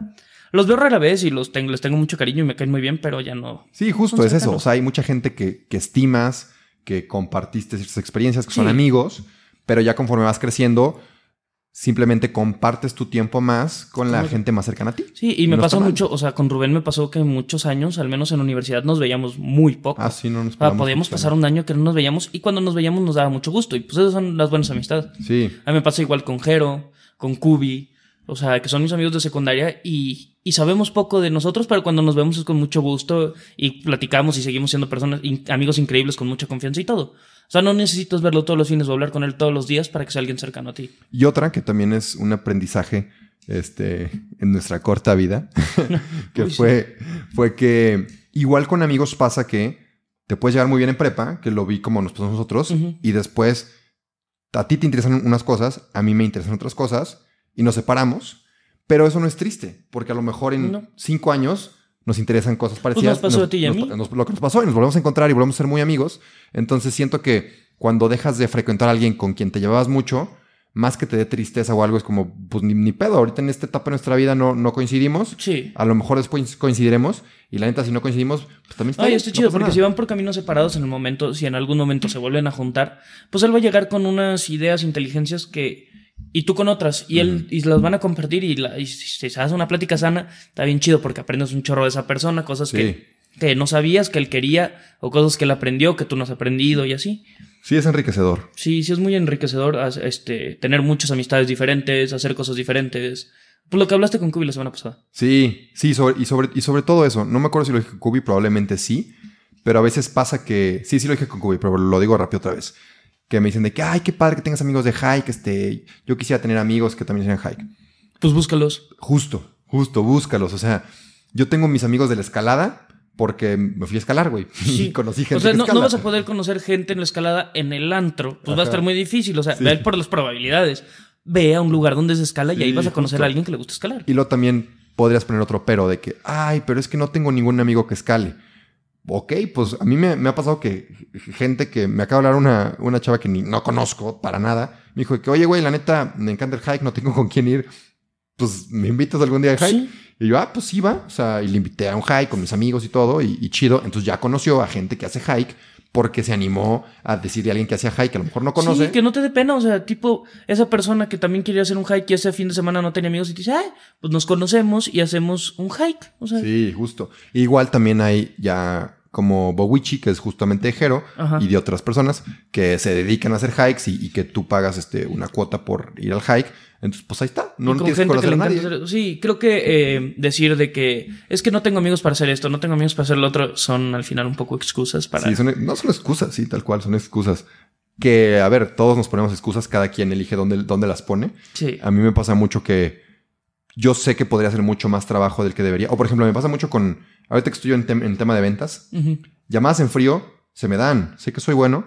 los veo rara vez y los tengo, les tengo mucho cariño y me caen muy bien, pero ya no. Sí, justo es eso. O sea, hay mucha gente que, que estimas, que compartiste ciertas experiencias, que son amigos, pero ya conforme vas creciendo, simplemente compartes tu tiempo más con la gente más cercana a ti. Sí, y me No pasó mucho, o sea, con Rubén me pasó que muchos años, al menos en la universidad, nos veíamos muy poco. Ah, sí, no nos O sea, podíamos pasar un año que no nos veíamos y cuando nos veíamos nos daba mucho gusto. Y pues esas son las buenas amistades. Sí, A mí me pasa igual con Jero, con Kubi, o sea, que son mis amigos de secundaria y, y sabemos poco de nosotros, pero cuando nos vemos es con mucho gusto y platicamos y seguimos siendo personas, amigos increíbles con mucha confianza y todo. O sea, no necesitas verlo todos los fines o hablar con él todos los días para que sea alguien cercano a ti. Y otra que también es un aprendizaje este, en nuestra corta vida, que Uy, sí. fue, fue que igual con amigos pasa que te puedes llevar muy bien en prepa, que lo vi como nos pasó nosotros, y después a ti te interesan unas cosas, a mí me interesan otras cosas, y nos separamos, pero eso no es triste, porque a lo mejor en No. cinco años nos interesan cosas parecidas. Pues pasó a ti y a mí. nos- lo que nos pasó y nos volvemos a encontrar y volvemos a ser muy amigos. Entonces siento que cuando dejas de frecuentar a alguien con quien te llevabas mucho, más que te dé tristeza o algo, es como, pues ni, ni pedo, ahorita en esta etapa de nuestra vida no, no coincidimos. Sí. A lo mejor después coincidiremos y la neta si no coincidimos, pues también está Ay, bien, está no chido, porque nada. si van por caminos separados en el momento, si en algún momento se vuelven a juntar, pues él va a llegar con unas ideas, inteligencias que. Y tú con otras, y él y las van a compartir, y, la- y si se hace una plática sana, está bien chido porque aprendes un chorro de esa persona, cosas Sí. que, que no sabías que él quería, o cosas que él aprendió, que tú no has aprendido, y así. Sí, es enriquecedor. Sí, sí es muy enriquecedor este, tener muchas amistades diferentes, hacer cosas diferentes. Pues lo que hablaste con Kubi la semana pasada. Sí, sí, sobre, y, sobre, y sobre todo eso. No me acuerdo si lo dije con Kubi, probablemente sí. Pero a veces pasa que. Sí, sí lo dije con Kubi, pero lo digo rápido otra vez. Que me dicen de que, ay, qué padre que tengas amigos de hike. Este, yo quisiera tener amigos que también sean hike. Pues búscalos. Justo, justo, búscalos. O sea, yo tengo mis amigos de la escalada porque me fui a escalar, güey. Sí. Y conocí gente O sea, no, vas a poder conocer gente en la escalada en el antro. Pues va a estar muy difícil. O sea, Sí. ve por las probabilidades. Ve a un lugar donde se escala y ahí vas a conocer justo. a alguien que le gusta escalar. Y luego también podrías poner otro pero de que, ay, pero es que no tengo ningún amigo que escale. Ok, pues a mí me, me ha pasado que gente que me acaba de hablar una, una chava que ni no conozco para nada, me dijo que, oye, güey, la neta, me encanta el hike, no tengo con quién ir. Pues me invitas algún día al hike. Sí. Y yo, ah, pues sí va. O sea, y le invité a un hike con mis amigos y todo, y, y chido. Entonces ya conoció a gente que hace hike porque se animó a decirle a alguien que hacía hike que a lo mejor no conoce. Sí, que no te dé pena. O sea, tipo, esa persona que también quería hacer un hike y ese fin de semana no tenía amigos y te dice, ay, pues nos conocemos y hacemos un hike. O sea, Sí, justo. Igual también hay ya como Bowichi, que es justamente de Jero, Ajá. y de otras personas que se dedican a hacer hikes y, y que tú pagas este, una cuota por ir al hike. Entonces, pues ahí está. No con tienes que conocer a le nadie. hacer- Sí, creo que eh, decir de que es que no tengo amigos para hacer esto, no tengo amigos para hacer lo otro, son al final un poco excusas para. Sí, son- no son excusas, sí, tal cual, son excusas. Que, a ver, todos nos ponemos excusas, cada quien elige dónde, dónde las pone. Sí. A mí me pasa mucho que yo sé que podría hacer mucho más trabajo del que debería. O, por ejemplo, me pasa mucho con, ahorita que estoy en, tem- en tema de ventas, llamadas en frío, se me dan, sé que soy bueno,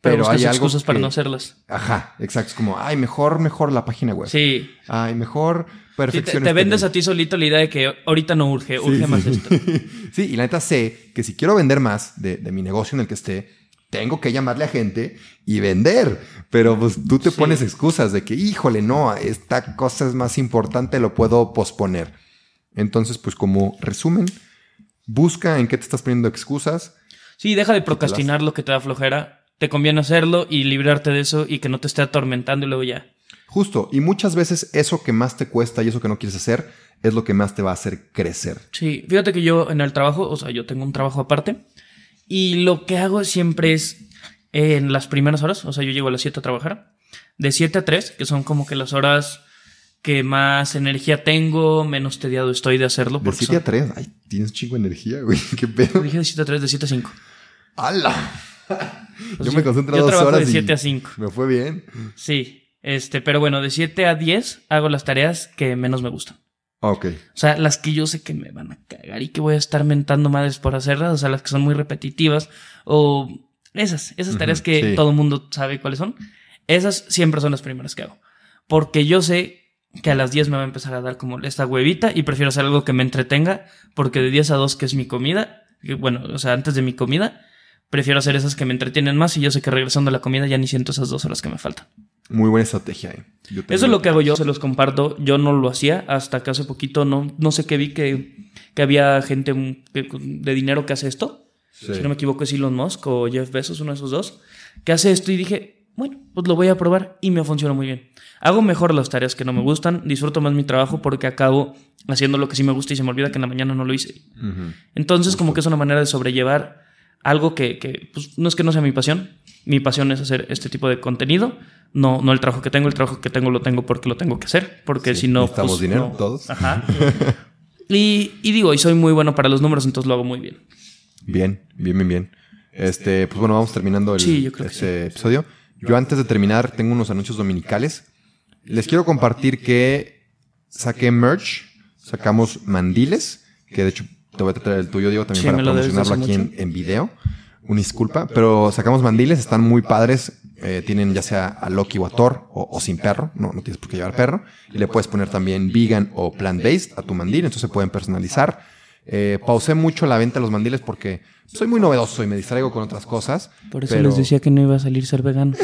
Pero, hay algo excusas para que- no hacerlas. Ajá, exacto, es como, ay, mejor, mejor la página web. Sí. Ay, mejor Sí, te, perfección. te vendes a ti solito la idea de que ahorita no urge, urge Sí, más sí. esto. sí, y la neta sé que si quiero vender más de, de mi negocio en el que esté, tengo que llamarle a gente y vender. Pero pues tú te Sí. pones excusas de que, híjole, no, esta cosa es más importante, lo puedo posponer. Entonces, pues como resumen, busca en qué te estás poniendo excusas. Sí, deja de procrastinar lo que te da flojera. Te conviene hacerlo y librarte de eso y que no te esté atormentando y luego ya. Justo, y muchas veces eso que más te cuesta y eso que no quieres hacer es lo que más te va a hacer crecer. Sí, fíjate que yo en el trabajo, o sea, yo tengo un trabajo aparte y lo que hago siempre es eh, en las primeras horas, o sea, yo llego a las 7 a trabajar, de 7 a 3, que son como que las horas que más energía tengo, menos tediado estoy de hacerlo. De porque 7 a son- 3, ay, tienes chingo de energía, güey, qué pedo. Dije de 7 a 3, de 7 a 5. ¡Hala! Pues yo me concentro yo dos trabajo horas de y 7 a 5. Me fue bien. Sí, este, pero bueno, de 7 a 10 hago las tareas que menos me gustan. Ok. O sea, las que yo sé que me van a cagar y que voy a estar mentando madres por hacerlas, o sea, las que son muy repetitivas, o esas, esas tareas que sí. todo el mundo sabe cuáles son, esas siempre son las primeras que hago. Porque yo sé que a las 10 me va a empezar a dar como esta huevita y prefiero hacer algo que me entretenga, porque de 10 a 2, que es mi comida, que, bueno, o sea, antes de mi comida, prefiero hacer esas que me entretienen más y yo sé que regresando a la comida ya ni siento esas dos horas que me faltan. Muy buena estrategia. eh. Eso es lo que hago yo, se los comparto. Yo no lo hacía hasta que hace poquito, no, no sé qué vi que, que había gente mm, de dinero que hace esto. Sí. Si no me equivoco es Elon Musk o Jeff Bezos, uno de esos dos, que hace esto y dije, bueno, pues lo voy a probar y me funciona muy bien. Hago mejor las tareas que no me gustan, disfruto más mi trabajo porque acabo haciendo lo que sí me gusta y se me olvida que en la mañana no lo hice. Ujú. Entonces, como que es una manera de sobrellevar algo que, que, pues, no es que no sea mi pasión. Mi pasión es hacer este tipo de contenido. No, no el trabajo que tengo. El trabajo que tengo lo tengo porque lo tengo que hacer. Porque Sí, si no. necesitamos pues, dinero, no. todos. Ajá. y, y digo, y soy muy bueno para los números, entonces lo hago muy bien. Bien, bien, bien, bien. Este, pues bueno, vamos terminando el, Sí, yo creo que este episodio. Yo antes de terminar tengo unos anuncios dominicales. Les quiero compartir que saqué merch, sacamos mandiles, que de hecho te voy a traer el tuyo, Diego, también para promocionarlo aquí en, en video. Una disculpa, pero sacamos mandiles, están muy padres. Eh, tienen ya sea a Loki o a Thor o, o sin perro, no, no tienes por qué llevar perro. Y le puedes poner también vegan o plant-based a tu mandil, entonces se pueden personalizar. Eh, pausé mucho la venta de los mandiles porque soy muy novedoso y me distraigo con otras cosas. Por eso pero les decía que no iba a salir ser vegano.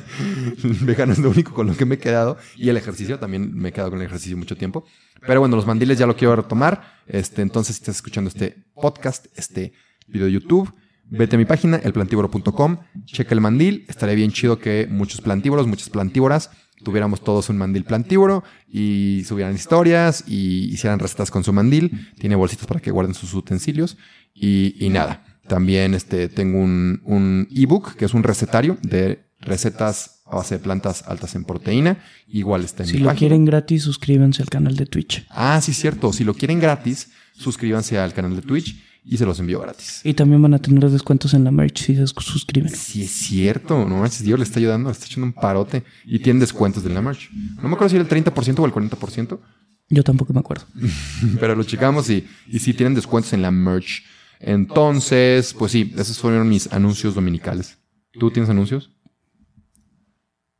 vegano es lo único con lo que me he quedado. Y el ejercicio, también me he quedado con el ejercicio mucho tiempo. Pero bueno, los mandiles ya lo quiero retomar. Este, entonces, si estás escuchando este podcast, este video de YouTube, vete a mi página, elplantívoro.com, checa el mandil. Estaría bien chido que muchos plantívoros, muchas plantívoras, tuviéramos todos un mandil plantívoro y subieran historias y hicieran recetas con su mandil. Tiene bolsitas para que guarden sus utensilios y, y nada. También este, tengo un, un ebook que es un recetario de recetas a base de plantas altas en proteína. Igual está en Si mi lo página. quieren gratis, suscríbanse al canal de Twitch. Ah, sí, cierto. Si lo quieren gratis, suscríbanse al canal de Twitch y se los envío gratis. Y también van a tener descuentos en la merch si se suscriben. Sí, es cierto. No manches, Dios le está ayudando, le está echando un parote y tienen descuentos de la merch. No me acuerdo si era el 30% o el 40%, Yo tampoco me acuerdo. pero lo checamos y, y sí tienen descuentos en la merch. Entonces, pues sí, esos fueron mis anuncios dominicales. ¿Tú tienes anuncios?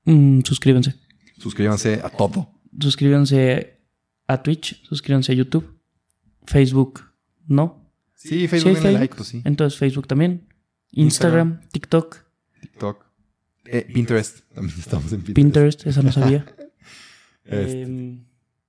Mm, suscríbanse. Suscríbanse a todo. Suscríbanse a Twitch, suscríbanse a YouTube, Facebook, ¿no? Sí, Facebook tiene like, pues sí. Entonces Facebook también, Instagram, TikTok, TikTok. Eh, Pinterest. También estamos en Pinterest. Pinterest, esa no sabía. Este, Em,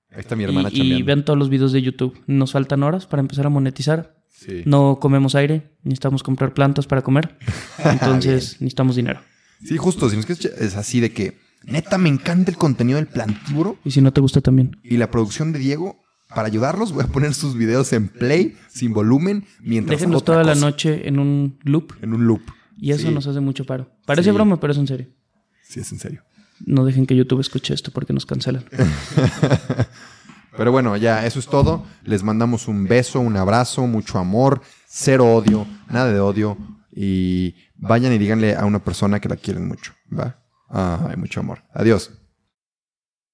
Ahí está mi hermana y, y vean todos los videos de YouTube. Nos faltan horas para empezar a monetizar. Sí. No comemos aire, necesitamos comprar plantas para comer. Entonces necesitamos dinero. Sí, justo. Si no es que es así de que neta me encanta el contenido del plantívoro Y si no te gusta también. y la producción de Diego. Para ayudarlos, voy a poner sus videos en play, sin volumen, mientras otra toda la cosa, noche en un loop En un loop. y eso Sí. nos hace mucho paro. Parece Sí. broma, pero es en serio. Sí, es en serio. No dejen que YouTube escuche esto porque nos cancelan. Pero bueno, ya, eso es todo. Les mandamos un beso, un abrazo, mucho amor, cero odio, nada de odio. Y vayan y díganle a una persona que la quieren mucho, ¿va? Ah, hay mucho amor. Adiós.